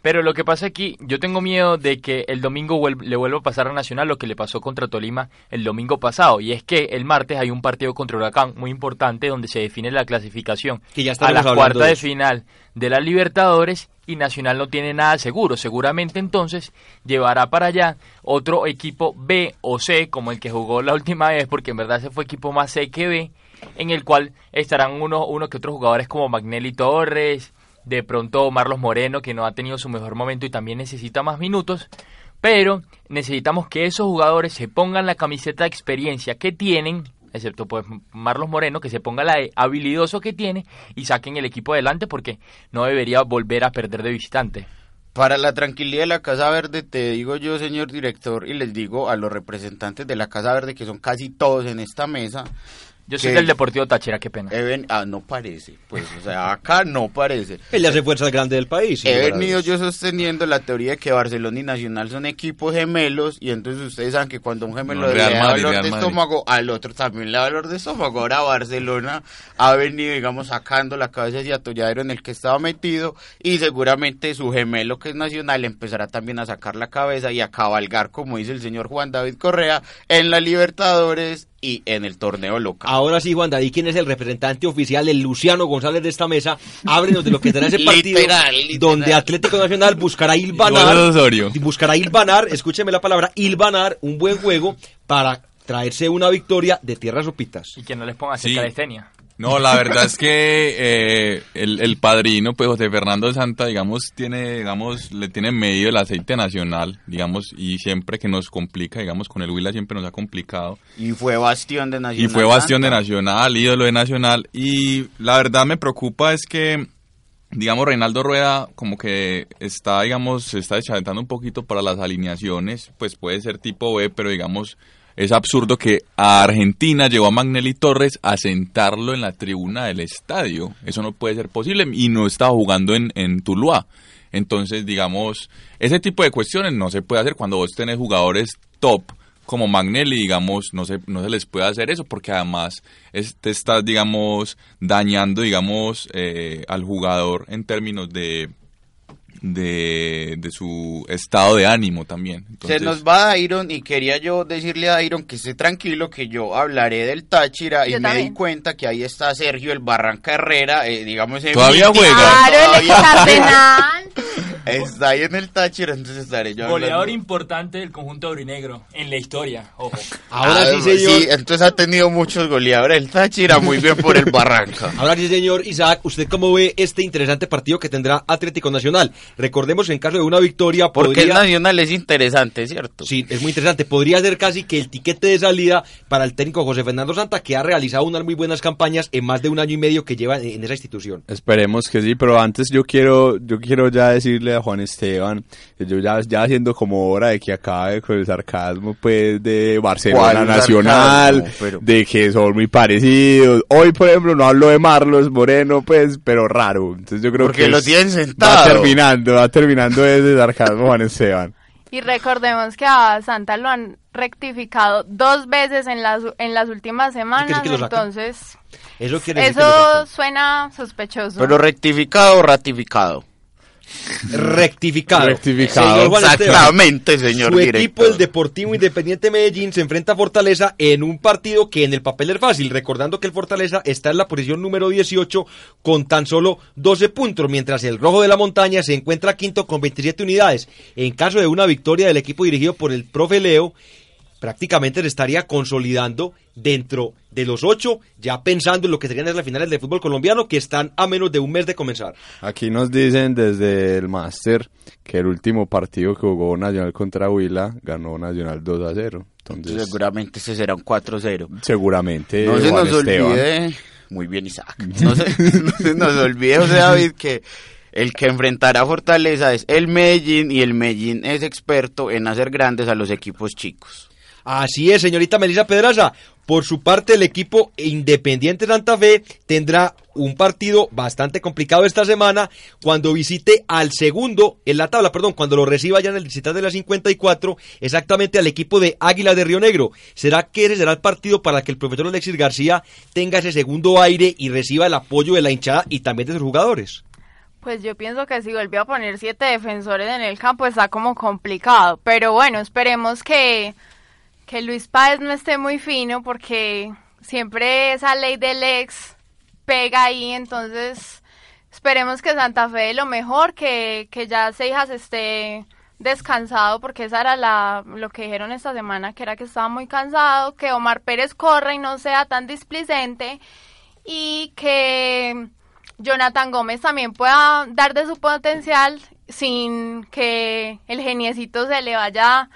Pero lo que pasa aquí, yo tengo miedo de que el domingo le vuelva a pasar a Nacional lo que le pasó contra Tolima el domingo pasado. Y es que el martes hay un partido contra Huracán muy importante donde se define la clasificación Que ya a la cuarta de final de la Libertadores y Nacional no tiene nada seguro. Seguramente entonces llevará para allá otro equipo B o C como el que jugó la última vez porque en verdad ese fue equipo más C que B en el cual estarán uno, uno que otros jugadores como Magnelli Torres, de pronto Marlos Moreno, que no ha tenido su mejor momento y también necesita más minutos, pero necesitamos que esos jugadores se pongan la camiseta de experiencia que tienen, excepto pues Marlos Moreno, que se ponga la de habilidoso que tiene y saquen el equipo adelante porque no debería volver a perder de visitante. Para la tranquilidad de la Casa Verde, te digo yo, señor director, y les digo a los representantes de la Casa Verde, que son casi todos en esta mesa, Yo soy del Deportivo Táchira, qué pena. he ven- ah, no parece, pues, o sea, acá no parece. Él ya hace fuerza grande del país. He venido yo sosteniendo la teoría de que Barcelona y Nacional son equipos gemelos y entonces ustedes saben que cuando un gemelo No, le da dolor Real de Madrid. estómago, al otro también le da dolor de estómago. Ahora Barcelona ha venido, digamos, sacando la cabeza hacia atolladero en el que estaba metido y seguramente su gemelo que es Nacional empezará también a sacar la cabeza y a cabalgar, como dice el señor Juan David Correa, en la Libertadores y en el torneo local. Ahora sí, Juan David, ¿quién es el representante oficial, el Luciano González de esta mesa? Ábrenos de lo que será ese *laughs* partido Literal, literal. donde Atlético Nacional buscará hilvanar, buscará hilvanar, escúcheme la palabra, hilvanar un buen juego para traerse una victoria de tierras sopitas. Y que no les pongan a hacer Sí. calistenia. No, la verdad es que eh, el, el padrino, pues José Fernando Santa, digamos, tiene, digamos, le tiene medio el aceite nacional, digamos, y siempre que nos complica, digamos, con el Huila siempre nos ha complicado. Y fue bastión de Nacional. Y fue bastión de. Nacional, ídolo de Nacional. Y la verdad me preocupa es que, digamos, Reinaldo Rueda como que está, digamos, se está deschaventando un poquito para las alineaciones. Pues puede ser tipo B, pero digamos, es absurdo que a Argentina llevó a Magnelli Torres a sentarlo en la tribuna del estadio. Eso no puede ser posible y no estaba jugando en, en Tuluá. Entonces, digamos, ese tipo de cuestiones no se puede hacer cuando vos tenés jugadores top como Magnelli, digamos, no se, no se les puede hacer eso porque además te estás, digamos, dañando, digamos, eh, al jugador en términos de de, de su estado de ánimo también. Se nos va Dairon y quería yo decirle a Dairon que esté tranquilo que yo hablaré del Táchira y me di cuenta que ahí está Sergio el Barranca Herrera, eh, digamos Todavía juega. Claro, *laughs* Está ahí en el Táchira, entonces estaré yo Goleador importante del conjunto aurinegro en la historia, ojo. *laughs* Ahora sí, señor. Sí, entonces ha tenido muchos goleadores el Táchira, muy bien por el Barranca. *laughs* Ahora sí, señor Isaac, ¿usted cómo ve este interesante partido que tendrá Atlético Nacional? Recordemos que en caso de una victoria Porque el Nacional es interesante, ¿cierto? Sí, es muy interesante. Podría ser casi que el tiquete de salida para el técnico José Fernando Santa, que ha realizado unas muy buenas campañas en más de un año y medio que lleva en esa institución. Esperemos que sí, pero antes yo quiero, yo quiero ya decirle a Juan Esteban, yo ya, ya haciendo como hora de que acabe con el sarcasmo pues de Barcelona Nacional, de que son muy parecidos. Hoy, por ejemplo, no hablo de Marlos Moreno, pues, pero raro. Entonces yo creo Porque que lo tienen sentado. Va terminando, va terminando ese sarcasmo Juan Esteban. Y recordemos que a Santa lo han rectificado dos veces en las, en las últimas semanas, entonces eso, eso suena sospechoso. Pero rectificado o ratificado. *laughs* Rectificado. Rectificado. Exactamente, señor Su equipo, el Deportivo Independiente Medellín, se enfrenta a Fortaleza en un partido que en el papel es fácil, recordando que el Fortaleza está en la posición número 18 con tan solo 12 puntos, mientras el Rojo de la Montaña se encuentra quinto con 27 unidades. En caso de una victoria del equipo dirigido por el profe Leo, prácticamente se estaría consolidando dentro de los ocho, ya pensando en lo que serían las finales del fútbol colombiano, que están a menos de un mes de comenzar. Aquí nos dicen desde el máster que el último partido que jugó Nacional contra Huila ganó Nacional 2 a 0. Entonces, seguramente ese será un 4-0. Seguramente. No se nos olvide. Muy bien, Isaac. No se, *laughs* no se nos olvide, José David, que el que enfrentará a Fortaleza es el Medellín y el Medellín es experto en hacer grandes a los equipos chicos. Así es, señorita Melissa Pedraza. Por su parte, el equipo Independiente Santa Fe tendrá un partido bastante complicado esta semana cuando visite al segundo en la tabla, perdón, cuando lo reciba ya en el distrito de la 54, exactamente al equipo de Águila de Río Negro. ¿Será que ese será el partido para que el profesor Alexis García tenga ese segundo aire y reciba el apoyo de la hinchada y también de sus jugadores? Pues yo pienso que si volvió a poner siete defensores en el campo está como complicado, pero bueno, esperemos que que Luis Páez no esté muy fino porque siempre esa ley del ex pega ahí, entonces esperemos que Santa Fe lo mejor, que, que ya Seijas esté descansado porque esa era la, lo que dijeron esta semana, que era que estaba muy cansado, que Omar Pérez corra y no sea tan displicente y que Jonathan Gómez también pueda dar de su potencial sin que el geniecito se le vaya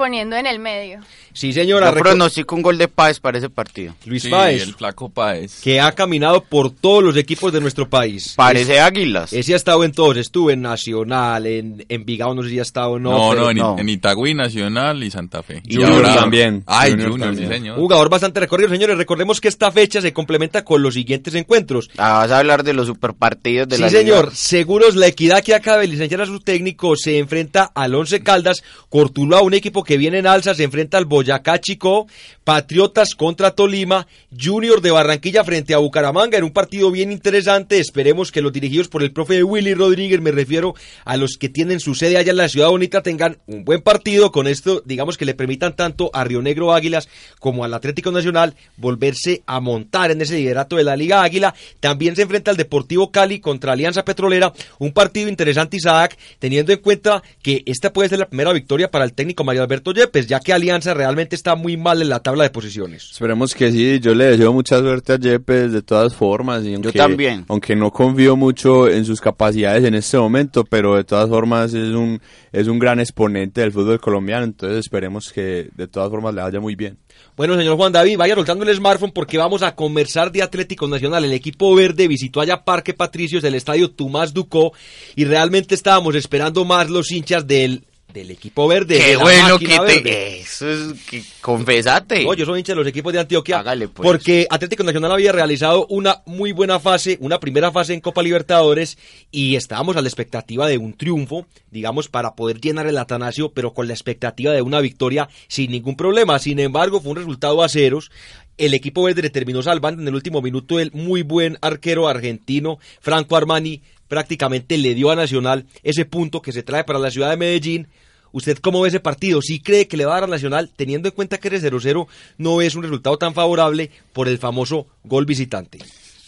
poniendo en el medio. Sí, señora. Yo pronostico un gol de Páez para ese partido. Luis Páez. el flaco Páez. Que ha caminado por todos los equipos de nuestro país. Parece Águilas. Ese ha estado en todos. Estuvo en Nacional, en Envigado, no sé si ha estado no. No, no, en, Itagüí, Nacional y Santa Fe. Y ahora también. Ay, Junior, sí, señor. Jugador bastante recorrido, señores. Recordemos que esta fecha se complementa con los siguientes encuentros. Ah, vas a hablar de los superpartidos de la Sí, señor. Seguros, la equidad que acaba de licenciar a su técnico se enfrenta al Once Caldas. Cortuluá, un equipo que viene en alza, se enfrenta al Boyacá Chico, Patriotas contra Tolima, Junior de Barranquilla frente a Bucaramanga en un partido bien interesante. Esperemos que los dirigidos por el profe Willy Rodríguez, me refiero a los que tienen su sede allá en la Ciudad Bonita, tengan un buen partido. Con esto, digamos que le permitan tanto a Río Negro Águilas como al Atlético Nacional volverse a montar en ese liderato de la Liga Águila. También se enfrenta al Deportivo Cali contra Alianza Petrolera. Un partido interesante, Isaac, teniendo en cuenta que esta puede ser la primera victoria para el técnico Mario Alberto Yepes, ya que Alianza realmente está muy mal en la tabla de posiciones. Esperemos que sí, yo le deseo mucha suerte a Yepes de todas formas. Y aunque, yo también. Aunque no confío mucho en sus capacidades en este momento, pero de todas formas es un, es un gran exponente del fútbol colombiano, entonces esperemos que de todas formas le vaya muy bien. Bueno, señor Juan David, vaya soltando el smartphone porque vamos a conversar de Atlético Nacional. El equipo verde visitó allá Parque Patricios, el estadio Tomás Ducó, y realmente estábamos esperando más los hinchas del del equipo verde. Qué bueno que verde. te... Eso es... Que... Confesate. No, yo soy hincha de los equipos de Antioquia. Hágale, pues. Porque Atlético Nacional había realizado una muy buena fase, una primera fase en Copa Libertadores y estábamos a la expectativa de un triunfo, digamos, para poder llenar el Atanasio, pero con la expectativa de una victoria sin ningún problema. Sin embargo, fue un resultado a ceros. El equipo verde terminó salvando en el último minuto el muy buen arquero argentino Franco Armani prácticamente le dio a Nacional ese punto que se trae para la ciudad de Medellín. ¿Usted cómo ve ese partido? ¿Sí cree que le va a dar a Nacional, teniendo en cuenta que eres 0-0, no es un resultado tan favorable por el famoso gol visitante?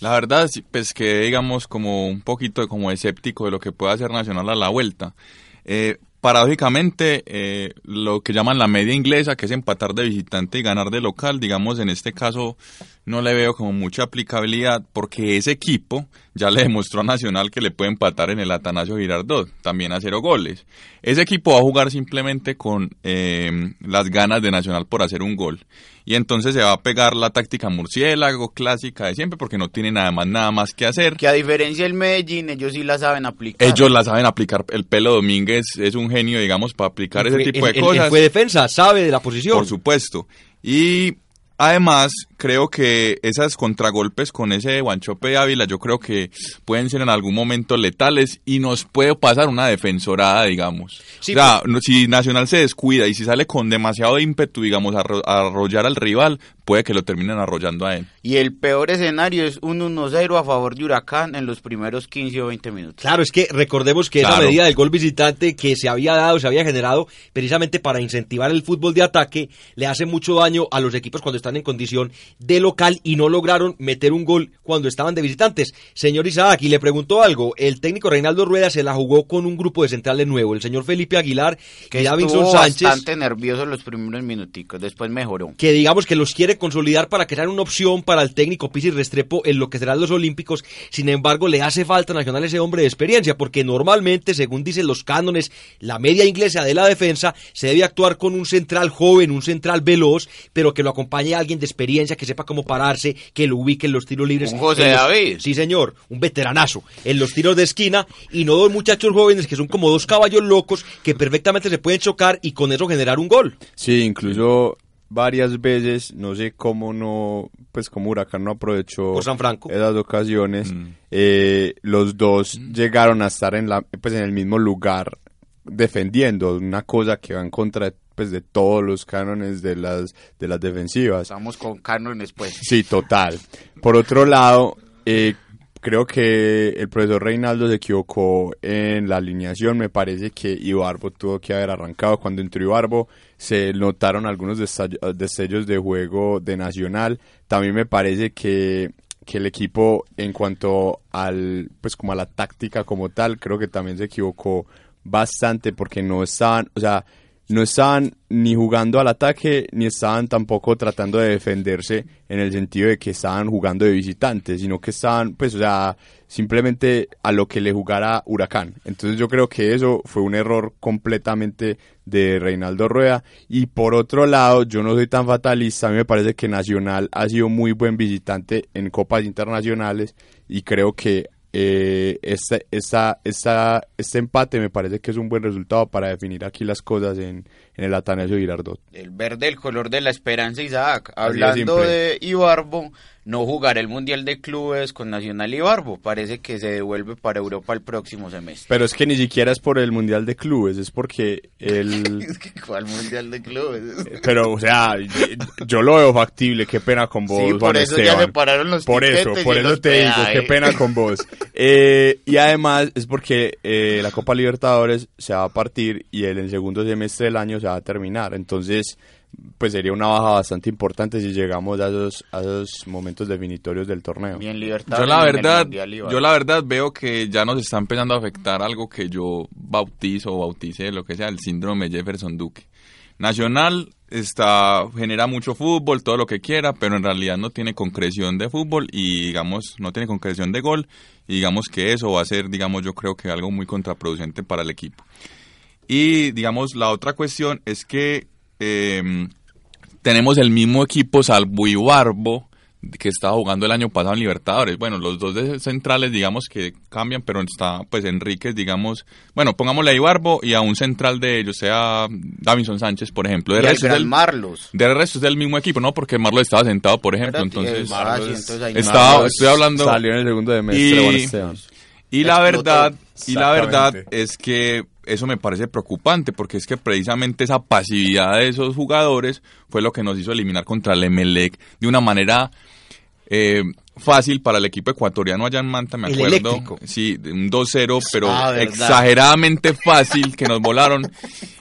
La verdad, pues que digamos como un poquito como escéptico de lo que puede hacer Nacional a la vuelta. Eh, paradójicamente, eh, lo que llaman la media inglesa, que es empatar de visitante y ganar de local, digamos en este caso no le veo como mucha aplicabilidad porque ese equipo ya le demostró a Nacional que le puede empatar en el Atanasio Girardot, también a cero goles. Ese equipo va a jugar simplemente con eh, las ganas de Nacional por hacer un gol. Y entonces se va a pegar la táctica murciélago clásica de siempre porque no tiene nada más, nada más que hacer. Que a diferencia del Medellín, ellos sí la saben aplicar. Ellos la saben aplicar. El Pelo Domínguez es un genio, digamos, para aplicar ese tipo de cosas. él fue defensa, sabe de la posición. Por supuesto. Y además, creo que esas contragolpes con ese Guanchope de Ávila, yo creo que pueden ser en algún momento letales y nos puede pasar una defensorada, digamos. Sí, o sea, no- si Nacional se descuida y si sale con demasiado ímpetu, digamos, a, a arrollar al rival, puede que lo terminen arrollando a él. Y el peor escenario es un 1-0 a favor de Huracán en los primeros 15 o 20 minutos. Claro, es que recordemos que esa Claro. medida del gol visitante que se había dado, se había generado precisamente para incentivar el fútbol de ataque, le hace mucho daño a los equipos cuando están en condición de local y no lograron meter un gol cuando estaban de visitantes. Señor Isaac, y le preguntó algo, el técnico Reinaldo Rueda se la jugó con un grupo de centrales nuevo, el señor Felipe Aguilar Que y Davinson Sánchez. bastante nervioso los primeros minuticos, después mejoró. que digamos que los quiere consolidar para que sean una opción para el técnico Pizzi Restrepo en lo que serán los Olímpicos. Sin embargo, le hace falta a Nacional ese hombre de experiencia, porque normalmente, según dicen los cánones, la media inglesa de la defensa se debe actuar con un central joven, un central veloz, pero que lo acompañe alguien de experiencia, que sepa cómo pararse, que lo ubique en los tiros libres. Un José los- David. Sí, señor, un veteranazo en los tiros de esquina y no dos muchachos jóvenes que son como dos caballos locos que perfectamente se pueden chocar y con eso generar un gol. Sí, incluso varias veces, no sé cómo no, pues como Huracán no aprovechó Por San Franco. esas ocasiones, Mm. eh, los dos llegaron a estar en la, pues en el mismo lugar defendiendo una cosa que va en contra de, pues de todos los cánones de las de las defensivas. Estamos con cánones, pues. Sí, total. Por otro lado, eh, creo que el profesor Reinaldo se equivocó en la alineación. Me parece que Ibarbo tuvo que haber arrancado. Cuando entró Ibarbo se notaron algunos destellos de juego de Nacional. También me parece que que el equipo en cuanto al pues como a la táctica como tal creo que también se equivocó bastante porque no estaban o sea no estaban ni jugando al ataque ni estaban tampoco tratando de defenderse en el sentido de que estaban jugando de visitantes, sino que estaban, pues, o sea, simplemente a lo que le jugara Huracán. Entonces yo creo que eso fue un error completamente de Reinaldo Rueda. Y por otro lado, yo no soy tan fatalista, a mí me parece que Nacional ha sido muy buen visitante en copas internacionales y creo que eh, este, esta, esta, este empate me parece que es un buen resultado para definir aquí las cosas en, en el Atanasio Girardot. El verde, el color de la esperanza, Isaac. Hablando de Ibarbo, no jugará el Mundial de Clubes con Nacional Ibarbo. Parece que se devuelve para Europa el próximo semestre. Pero es que ni siquiera es por el Mundial de Clubes, es porque el... *laughs* Es que, ¿Cuál Mundial de Clubes? Pero, o sea, yo lo veo factible, qué pena con vos, Sí, por Juan eso ya Esteban. se pararon los Por eso, por eso te digo, qué pena con vos. *laughs* Eh, y además es porque eh, la Copa Libertadores se va a partir y el, el segundo semestre del año se va a terminar. Entonces, pues sería una baja bastante importante si llegamos a esos, a esos momentos definitorios del torneo. Bien libertad. Yo la verdad, yo la verdad veo que ya nos está empezando a afectar algo que yo bautizo o bautice, lo que sea, el síndrome Jefferson Duque. Nacional está genera mucho fútbol, todo lo que quiera, pero en realidad no tiene concreción de fútbol y digamos no tiene concreción de gol y digamos que eso va a ser, digamos, yo creo que algo muy contraproducente para el equipo. Y digamos la otra cuestión es que eh, tenemos el mismo equipo salvo Ibarbo que estaba jugando el año pasado en Libertadores. Bueno, los dos de centrales, digamos que cambian, pero está pues Enríquez, digamos, bueno, pongámosle a Ibarbo y a un central de ellos, sea Davinson Sánchez, por ejemplo. De Y resto, del, Marlos. de resto es del mismo equipo, ¿no? Porque Marlos estaba sentado, por ejemplo, Espérate, entonces... entonces ahí estaba, Marlos estoy hablando... Salió en el segundo de Y- Juan Esteban. Y la verdad, y la verdad es que eso me parece preocupante porque es que precisamente esa pasividad de esos jugadores fue lo que nos hizo eliminar contra el Emelec de una manera eh, fácil para el equipo ecuatoriano allá en Manta, me El acuerdo. eléctrico. Sí, un 2-0, pero Ah, exageradamente fácil que nos volaron.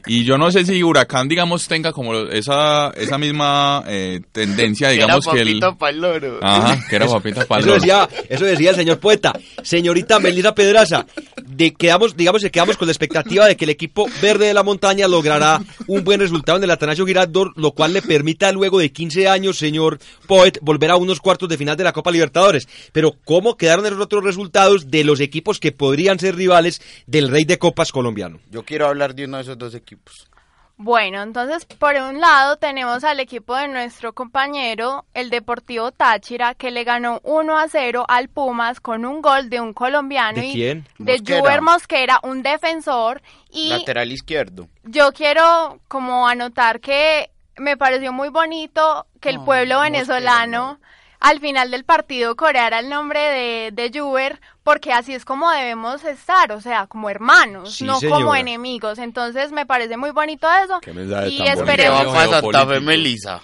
Y yo no sé si Huracán, digamos, tenga como esa, esa misma eh, tendencia, digamos Era que el... pa'l loro. Ajá, que era papita para Eso decía, eso decía el señor poeta. Señorita Melissa Pedraza, de, quedamos, digamos que quedamos con la expectativa de que el equipo verde de la montaña logrará un buen resultado en el Atanasio Girardot, lo cual le permita luego de 15 años, señor Poet, volver a unos cuartos de final de la Copa Libertadores. Pero ¿cómo quedaron esos otros resultados de los equipos que podrían ser rivales del Rey de Copas colombiano? Yo quiero hablar de uno de esos dos equipos. Bueno, entonces por un lado tenemos al equipo de nuestro compañero, el Deportivo Táchira, que le ganó 1 a 0 al Pumas con un gol de un colombiano ¿De y quién? de. Juber Mosquera, un defensor y Lateral izquierdo. yo quiero como anotar que me pareció muy bonito que el pueblo Mosquera, venezolano al final del partido coreara el nombre de, de Juber, porque así es como debemos estar, o sea, como hermanos, Sí, no señora. como enemigos. Entonces me parece muy bonito eso. Qué Y esperemos va para Santa Fe. Melisa.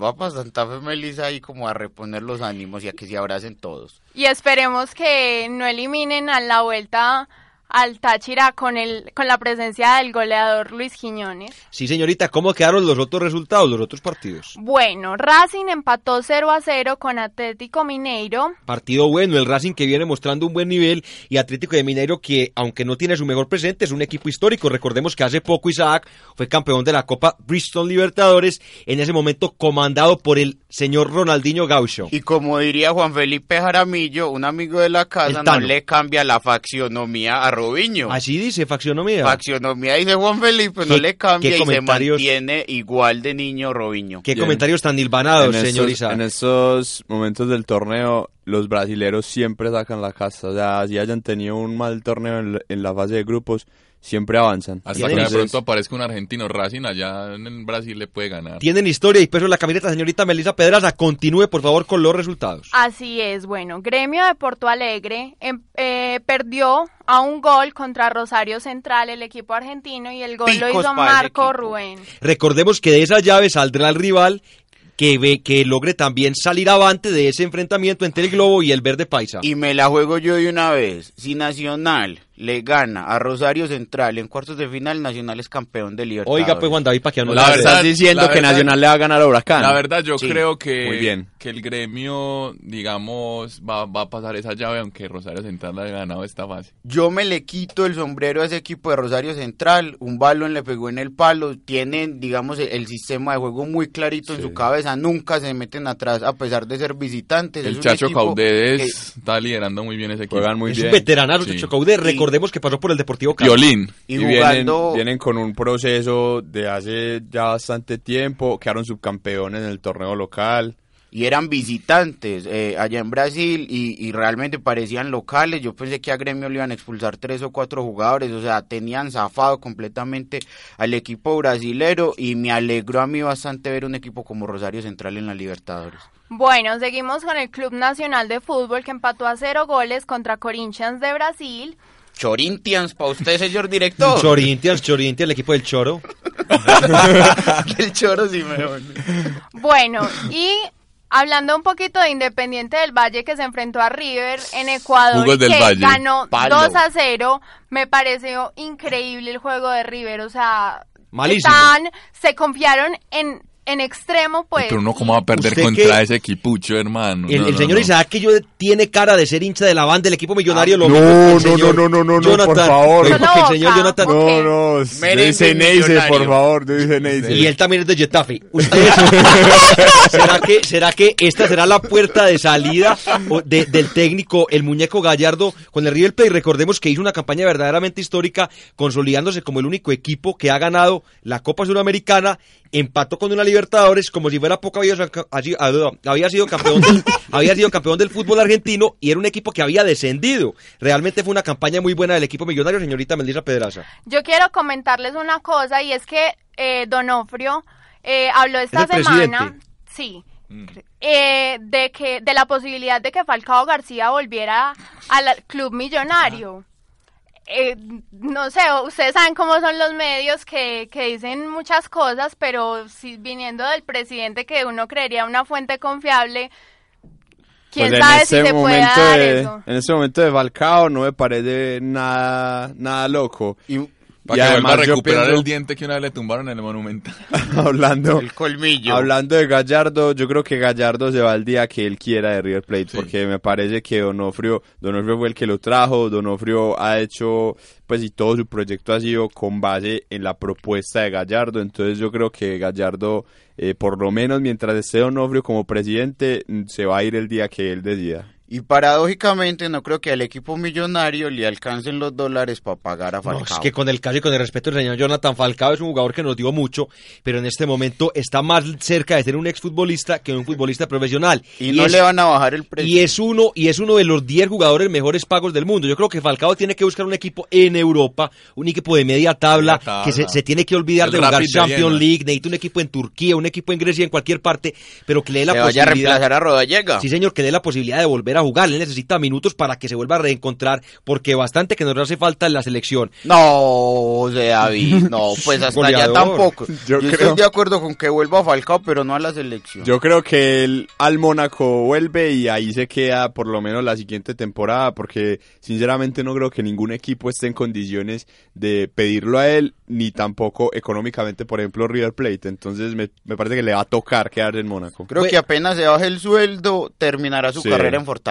Va para Santa Fe Melisa ahí como a reponer los ánimos y a que se abracen todos. Y esperemos que no eliminen a la vuelta al Táchira con el con la presencia del goleador Luis Quiñones. Sí, señorita, ¿cómo quedaron los otros resultados, los otros partidos? Bueno, Racing empató 0 a 0 con Atlético Mineiro. Partido bueno, el Racing que viene mostrando un buen nivel y Atlético de Mineiro que, aunque no tiene su mejor presente, es un equipo histórico. Recordemos que hace poco Isaac fue campeón de la Copa Bristol Libertadores, en ese momento comandado por el señor Ronaldinho Gaucho. Y como diría Juan Felipe Jaramillo, un amigo de la casa, no le cambia la faccionomía a Robiño. Así dice, faccionomía. Faccionomía dice Juan Felipe, no ¿Qué- le cambia y se mantiene igual de niño Robiño. Qué Bien. comentarios tan hilvanados, en señor estos, Isaac. en estos momentos del torneo, los brasileros siempre sacan la casa. O sea, si hayan tenido un mal torneo en la fase de grupos, siempre avanzan. Hasta que de pronto aparezca un argentino Racing allá en Brasil le puede ganar. Tienen historia y peso en la camiseta, señorita Melissa Pedraza. Continúe, por favor, con los resultados. Así es, bueno, Gremio de Porto Alegre em- eh, perdió a un gol contra Rosario Central, el equipo argentino, y el gol lo hizo Marco. Rubén. Recordemos que de esa llave saldrá el rival que, ve, que logre también salir avante de ese enfrentamiento entre el Globo y el Verde Paisa. Y me la juego yo de una vez. Si Nacional le gana a Rosario Central en cuartos de final, Nacional es campeón de Libertadores. Oiga, pues Juan David, para que no La La verdad- estás diciendo la que verdad- Nacional le va a ganar a Huracán. La verdad, yo Sí, creo que, muy bien. que el gremio, digamos, va, va a pasar esa llave, aunque Rosario Central ha ganado esta fase. Yo me le quito el sombrero a ese equipo de Rosario Central. Un balón le pegó en el palo. Tienen, digamos, el, el sistema de juego muy clarito en su cabeza. Nunca se meten atrás a pesar de ser visitantes. Es El un Chacho Caudedes está liderando muy bien ese equipo. Juegan muy es bien. un veteranazo, Sí. Chacho. Recordemos que pasó por el Deportivo Cali. Violín. Y, Y vienen, jugando... vienen con un proceso de hace ya bastante tiempo, quedaron subcampeones en el torneo local. y eran visitantes eh, allá en Brasil y, y realmente parecían locales. Yo pensé que a Gremio le iban a expulsar tres o cuatro jugadores, o sea, tenían zafado completamente al equipo brasilero y me alegró a mí bastante ver un equipo como Rosario Central en la Libertadores. Bueno, seguimos con el Club Nacional de Fútbol que empató a cero goles contra Corinthians de Brasil. Chorintians, para usted, señor director. Chorintians, Chorintians, el equipo del Choro. *laughs* El choro sí mejor. Bueno, y hablando un poquito de Independiente del Valle que se enfrentó a River en Ecuador Jugos y del que Valle. ganó Palo. 2 a 0, me pareció increíble el juego de River, o sea, Malísimo. están- se confiaron en, en extremo, pues. Pero uno cómo va a perder ¿Usted contra qué? ese equipucho, hermano. El, No, el no, señor no. Isaac que yo tiene cara de ser hincha de la banda del equipo millonario. lo no, no, no, no, no, no, Jonathan. por favor. Lo mismo que el señor. Jonathan. No, no, dice Neise, millonario. por favor, dice Neise. Y él también es de Getafe. ¿Ustedes, *laughs* ¿será, que, ¿Será que esta será la puerta de salida de- del técnico, el muñeco Gallardo, con el River Plate? Recordemos que hizo una campaña verdaderamente histórica, consolidándose como el único equipo que ha ganado la Copa Suramericana empató con una Libertadores como si fuera poco había, había sido campeón del, *laughs* había sido campeón del fútbol argentino y era un equipo que había descendido. Realmente fue una campaña muy buena del equipo millonario, señorita Melissa Pedraza. Yo quiero comentarles una cosa y es que eh, Donofrio eh, habló esta ¿Es el semana, presidente? sí, eh, de que de la posibilidad de que Falcao García volviera al club millonario. Eh, no sé, ustedes saben cómo son los medios que, que dicen muchas cosas, pero si viniendo del presidente que uno creería una fuente confiable, quién Pues en sabe este si se puede dar de- eso. En este momento de Falcao no me parece nada, nada loco. Y Para que vuelva a además recuperar pienso- el diente que una vez le tumbaron en el Monumental. *laughs* hablando, el colmillo. hablando de Gallardo, yo creo que Gallardo se va el día que él quiera de River Plate, Sí. porque me parece que Donofrio, Donofrio fue el que lo trajo, Donofrio ha hecho, pues y todo su proyecto ha sido con base en la propuesta de Gallardo, entonces yo creo que Gallardo, eh, por lo menos mientras esté Donofrio como presidente, mm, se va a ir el día que él decida. Y paradójicamente no creo que al equipo millonario le alcancen los dólares para pagar a No, Falcao. es que con el caso y con el respeto del señor Jonathan Falcao es un jugador que nos dio mucho, pero en este momento está más cerca de ser un exfutbolista que un futbolista profesional. y, no es- le van a bajar el precio. Y es uno y es uno de los 10 jugadores mejores pagos del mundo. Yo creo que Falcao tiene que buscar un equipo en Europa, un equipo de media tabla, que se, se tiene que olvidar El de jugar de Champions. League, necesita un equipo en Turquía, un equipo en Grecia, en cualquier parte, pero que le dé la Le vaya a posibilidad. reemplazar a Rodallega. Sí, señor, que dé la posibilidad de volver a jugar. Él necesita minutos para que se vuelva a reencontrar, porque bastante que nos hace falta en la selección. No, José David, no, pues hasta allá tampoco. Yo Yo, creo- estoy de acuerdo con que vuelva a Falcao, pero no a la selección. Yo creo que él al Mónaco vuelve y ahí se queda por lo menos la siguiente temporada, porque sinceramente no creo que ningún equipo esté en condiciones de pedirlo a él, ni tampoco económicamente, por ejemplo, River Plate. Entonces me, me parece que le va a tocar quedarse en Mónaco. Creo que apenas se baje el sueldo, terminará su Sí. carrera en Fortaleza.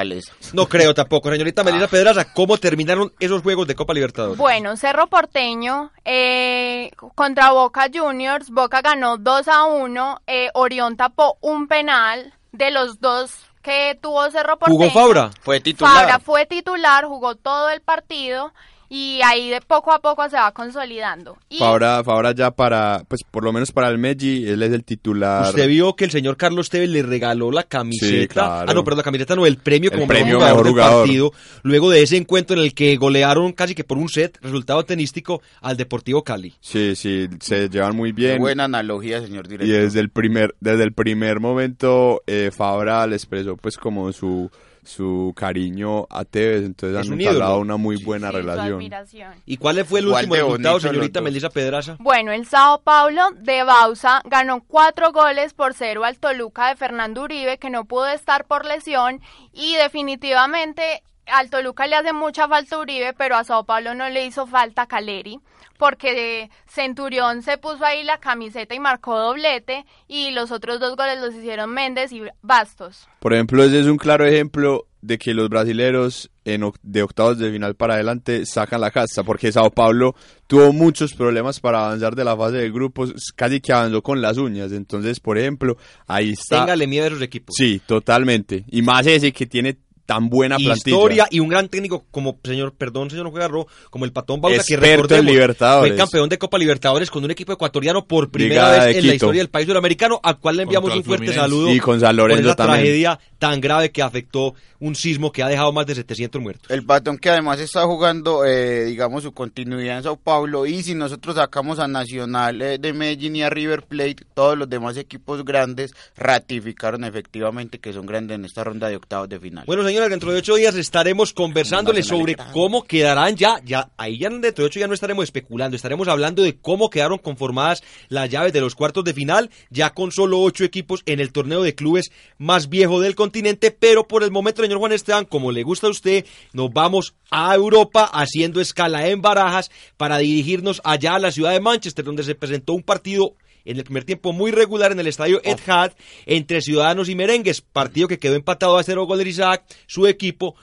No creo tampoco. Señorita Melissa Pedraza, ¿cómo terminaron esos juegos de Copa Libertadores? Bueno, Cerro Porteño eh, contra Boca Juniors, Boca ganó 2 a 1, eh, Orión tapó un penal de los dos que tuvo Cerro Porteño. ¿Jugó Fabra? Fue titular. Fabra fue titular, jugó todo el partido y ahí de poco a poco se va consolidando. Y Fabra, Fabra ya para, pues por lo menos para el Meji, él es el titular. Usted vio que el señor Carlos Tevez le regaló la camiseta. Sí, claro. Ah, no, pero la camiseta no, el premio El como premio mejor jugador mejor del jugador. partido. Luego de ese encuentro en el que golearon casi que por un set, resultado tenístico, al Deportivo Cali. Sí, sí, se llevan muy Qué bien. buena analogía, señor Y director. desde el primer, desde el primer momento, eh, Fabra le expresó pues como su, su cariño a Tevez, entonces Es han un entablado ídolo. una muy buena sí, relación. admiración. ¿Y cuál fue el último de los señorita. Melissa Pedraza? Bueno, el Sao Paulo de Bausa ganó cuatro goles por cero al Toluca de Fernando Uribe, que no pudo estar por lesión, y definitivamente al Toluca le hace mucha falta Uribe, pero a Sao Paulo no le hizo falta Caleri, porque Centurión se puso ahí la camiseta y marcó doblete, y los otros dos goles los hicieron Méndez y Bastos. Por ejemplo, ese es un claro ejemplo de que los brasileros en oc- de octavos de final para adelante sacan la casta, porque Sao Paulo tuvo muchos problemas para avanzar de la fase de grupos, casi que avanzó con las uñas. Entonces, por ejemplo, ahí está. Téngale miedo a esos equipos. Sí, totalmente. Y más ese que tiene tan buena plantilla. historia y un gran técnico como señor, perdón, señor Jugarro, como el Patón Bausa, que en recordemos, Libertadores. fue campeón de Copa Libertadores con un equipo ecuatoriano por primera vez en la historia del país suramericano, al cual le enviamos Contra un fuerte Fluminense. saludo Y con San por Lorenzo esa también. tragedia tan grave que afectó un sismo que ha dejado más de 700 muertos. El Patón que además está jugando, eh, digamos, su continuidad en Sao Paulo. Y si nosotros sacamos a Nacional eh, de Medellín y a River Plate, todos los demás equipos grandes ratificaron efectivamente que son grandes en esta ronda de octavos de final. Bueno, dentro de ocho días estaremos conversándoles sobre cómo quedarán ya, ya, ahí ya dentro de ocho ya no estaremos especulando, estaremos hablando de cómo quedaron conformadas las llaves de los cuartos de final, ya con solo ocho equipos en el torneo de clubes más viejo del continente, pero por el momento, señor Juan Esteban, como le gusta a usted, nos vamos a Europa haciendo escala en Barajas para dirigirnos allá a la ciudad de Manchester, donde se presentó un partido en el primer tiempo muy regular en el estadio Etihad entre Ciudadanos y Merengues, partido que quedó empatado a cero goles Isaac, su equipo.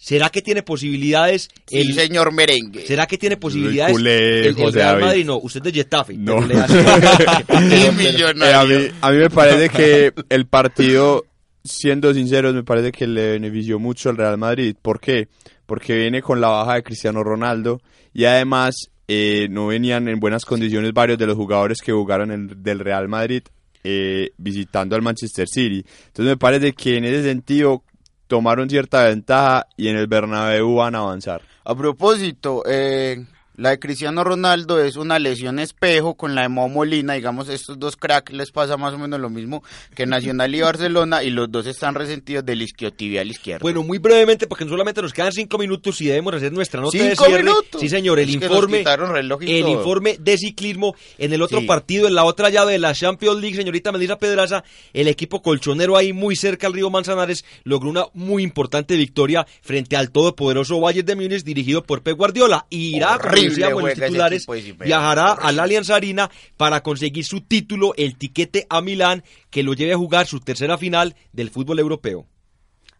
¿Será que tiene posibilidades Sí, el señor Merengue. ¿Será que tiene posibilidades culé, el, el Real David. Madrid? No, usted es de Getafe. No. le *laughs* hace- Eh, a, mí, a mí me parece que el partido, siendo sinceros, me parece que le benefició mucho al Real Madrid. ¿Por qué? Porque viene con la baja de Cristiano Ronaldo y además eh, no venían en buenas condiciones varios de los jugadores que jugaron en, del Real Madrid eh, visitando al Manchester City. Entonces me parece que en ese sentido tomaron cierta ventaja y en el Bernabéu van a avanzar. A propósito, eh, la de Cristiano Ronaldo es una lesión espejo con la de Mo Molina, digamos, estos dos cracks les pasa más o menos lo mismo que Nacional y Barcelona y los dos están resentidos del isquiotibial izquierdo. Bueno, muy brevemente, porque solamente nos quedan cinco minutos y debemos hacer nuestra nota de ¿Cinco cierre. minutos? Sí, señor, el Es informe, el todo. informe de ciclismo en el otro Sí. partido, en la otra llave de la Champions League, señorita Melissa Pedraza, el equipo colchonero ahí muy cerca al río Manzanares logró una muy importante victoria frente al todopoderoso Bayern de Múnich dirigido por Pep Guardiola. Y irá, Horrible titulares, viajará a la Allianz Arena para conseguir su título, el tiquete a Milán, que lo lleve a jugar su tercera final del fútbol europeo.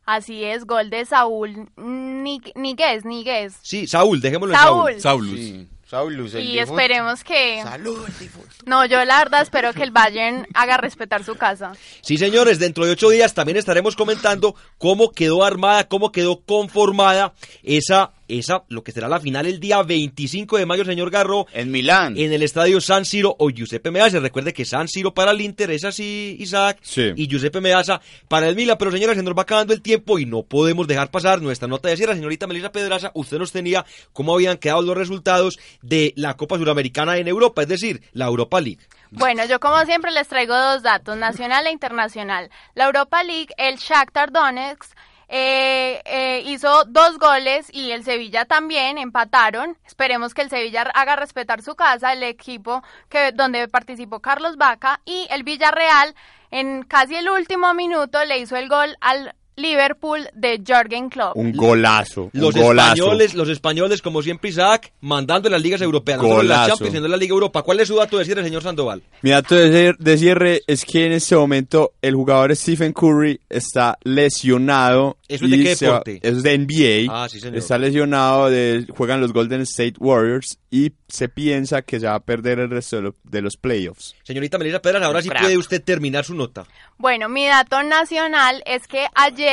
Así es, gol de Saúl Níguez, Níguez. Sí, Saúl, dejémoslo Saúl. en Saúl. Saulus. Sí, Saulus, el Y difunto. esperemos que... Salud, el difunto. No, yo la verdad espero que el Bayern haga respetar su casa. Sí, señores, dentro de ocho días también estaremos comentando cómo quedó armada, cómo quedó conformada esa, esa, lo que será la final el día 25 de mayo, señor Garro, En Milán. en el estadio San Siro o Giuseppe Meazza. Recuerde que San Siro para el Inter es así, Isaac, Sí. y Giuseppe Meazza para el Milan. Pero señores, se nos va acabando el tiempo y no podemos dejar pasar nuestra nota de cierre. Señorita Melissa Pedraza, usted nos tenía cómo habían quedado los resultados de la Copa Suramericana en Europa, es decir, la Europa League. Bueno, yo como siempre les traigo dos datos, nacional e internacional. La Europa League, el Shakhtar Donetsk eh, eh, hizo dos goles y el Sevilla también empataron. Esperemos que el Sevilla haga respetar su casa, el equipo que donde participó Carlos Vaca y el Villarreal en casi el último minuto le hizo el gol al Liverpool de Jürgen Klopp. Un golazo. Los un golazo. españoles, los españoles, como siempre Isaac, mandando en las ligas europeas, en la Golazo. Champions, sino en la Liga Europa. ¿Cuál es su dato de cierre, señor Sandoval? Mi dato de cier- de cierre es que en este momento el jugador Stephen Curry está lesionado. ¿Eso es de qué va- deporte? eso es de NBA. Ah, sí, señor. Está lesionado, de, juegan los Golden State Warriors y se piensa que se va a perder el resto de, lo- de los playoffs. Señorita Melissa Pedras, ahora sí Crack. puede usted terminar su nota. Bueno, mi dato nacional es que ayer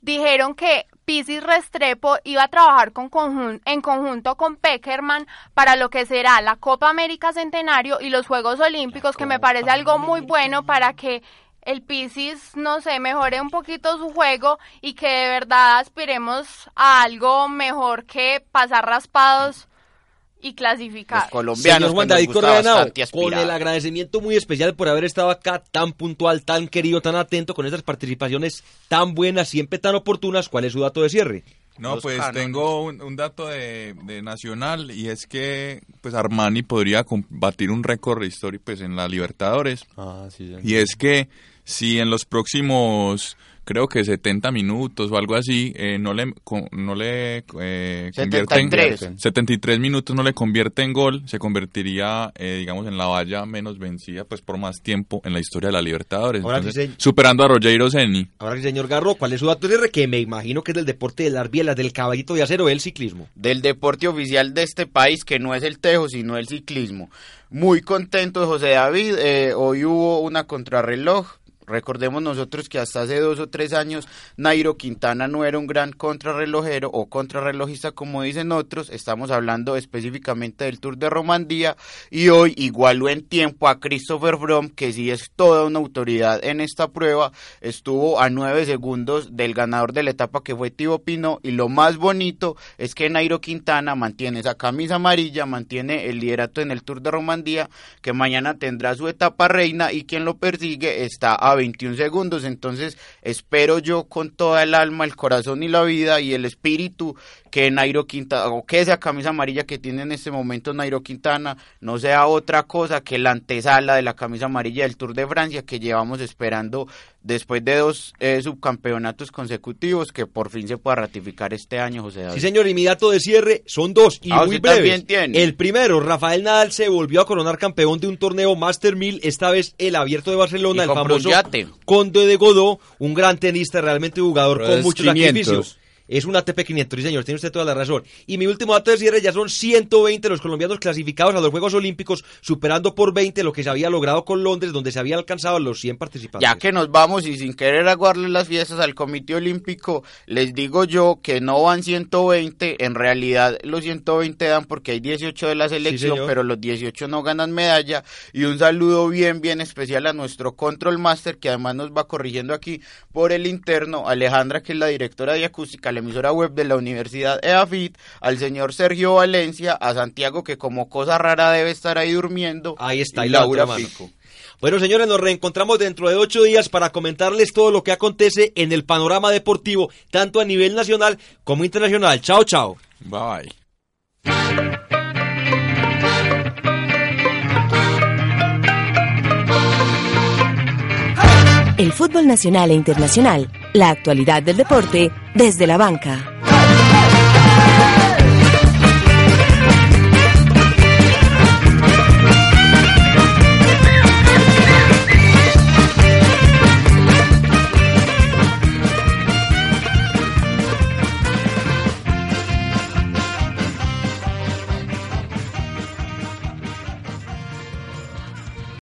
dijeron que Pisis Restrepo iba a trabajar con conjun- en conjunto con Peckerman para lo que será la Copa América Centenario y los Juegos Olímpicos, que me parece algo muy bueno para que el Pisis, no sé, mejore un poquito su juego y que de verdad aspiremos a algo mejor que pasar raspados y Los clasificar. colombianos. Señor Juan David Correa con el agradecimiento muy especial por haber estado acá tan puntual, tan querido, tan atento, con estas participaciones tan buenas, siempre tan oportunas. ¿Cuál es su dato de cierre? No, Los pues tengo un, un dato de, de Nacional y es que pues Armani podría combatir un récord histórico pues en la Libertadores Ah, sí, y es que si en los próximos creo que 70 minutos o algo así eh, no le no le eh, convierte en- 73. 73 minutos no le convierte en gol se convertiría eh, digamos en la valla menos vencida pues por más tiempo en la historia de la Libertadores Ahora sí, Entonces, señor. superando a Rogeiro Ceni Ahora sí, señor Garro, ¿cuál es su dato de cierre? Que me imagino que es del deporte de las bielas, del caballito de acero, el ciclismo. del deporte oficial de este país, que no es el tejo, sino el ciclismo. Muy contento, José David. eh, hoy hubo una contrarreloj. Recordemos nosotros que hasta hace dos o tres años Nairo Quintana no era un gran contrarrelojero o contrarrelojista como dicen otros. Estamos hablando específicamente del Tour de Romandía y hoy igualó en tiempo a Christopher Froome, que sí es toda una autoridad en esta prueba. Estuvo a nueve segundos del ganador de la etapa que fue Thibaut Pinot y lo más bonito es que Nairo Quintana mantiene esa camisa amarilla, mantiene el liderato en el Tour de Romandía, que mañana tendrá su etapa reina y quien lo persigue está a 21 segundos. Entonces espero yo con toda el alma, el corazón y la vida y el espíritu que Nairo Quintana, o que esa camisa amarilla que tiene en este momento Nairo Quintana, no sea otra cosa que la antesala de la camisa amarilla del Tour de Francia que llevamos esperando después de dos eh, subcampeonatos consecutivos que por fin se pueda ratificar este año, José David. Sí, señor, y mi dato de cierre son dos y Ah, muy breves. tiene. El primero, Rafael Nadal se volvió a coronar campeón de un torneo Master 1000, esta vez el Abierto de Barcelona, Y el famoso Conde de Godó, un gran tenista, realmente jugador Pero con muchos 500. sacrificios. Es un ATP 500, sí señor, tiene usted toda la razón. Y mi último dato de cierre ya son 120 los colombianos clasificados a los Juegos Olímpicos, superando por 20 lo que se había logrado con Londres, donde se había alcanzado los 100 participantes. Ya que nos vamos y sin querer aguarle las fiestas al Comité Olímpico, les digo yo que no van 120, en realidad los 120 dan porque hay 18 de la selección, pero los 18 no ganan medalla. Y un saludo bien, bien especial a nuestro Control Master, que además nos va corrigiendo aquí por el interno, Alejandra, que es la directora de acústica, emisora web de la Universidad EAFIT, al señor Sergio Valencia, a Santiago, que como cosa rara debe estar ahí durmiendo. Ahí está, y Laura Pico. Bueno, señores, nos reencontramos dentro de ocho días para comentarles todo lo que acontece en el panorama deportivo, tanto a nivel nacional como internacional. Chao, chao. Bye. El fútbol nacional e internacional, la actualidad del deporte desde la banca.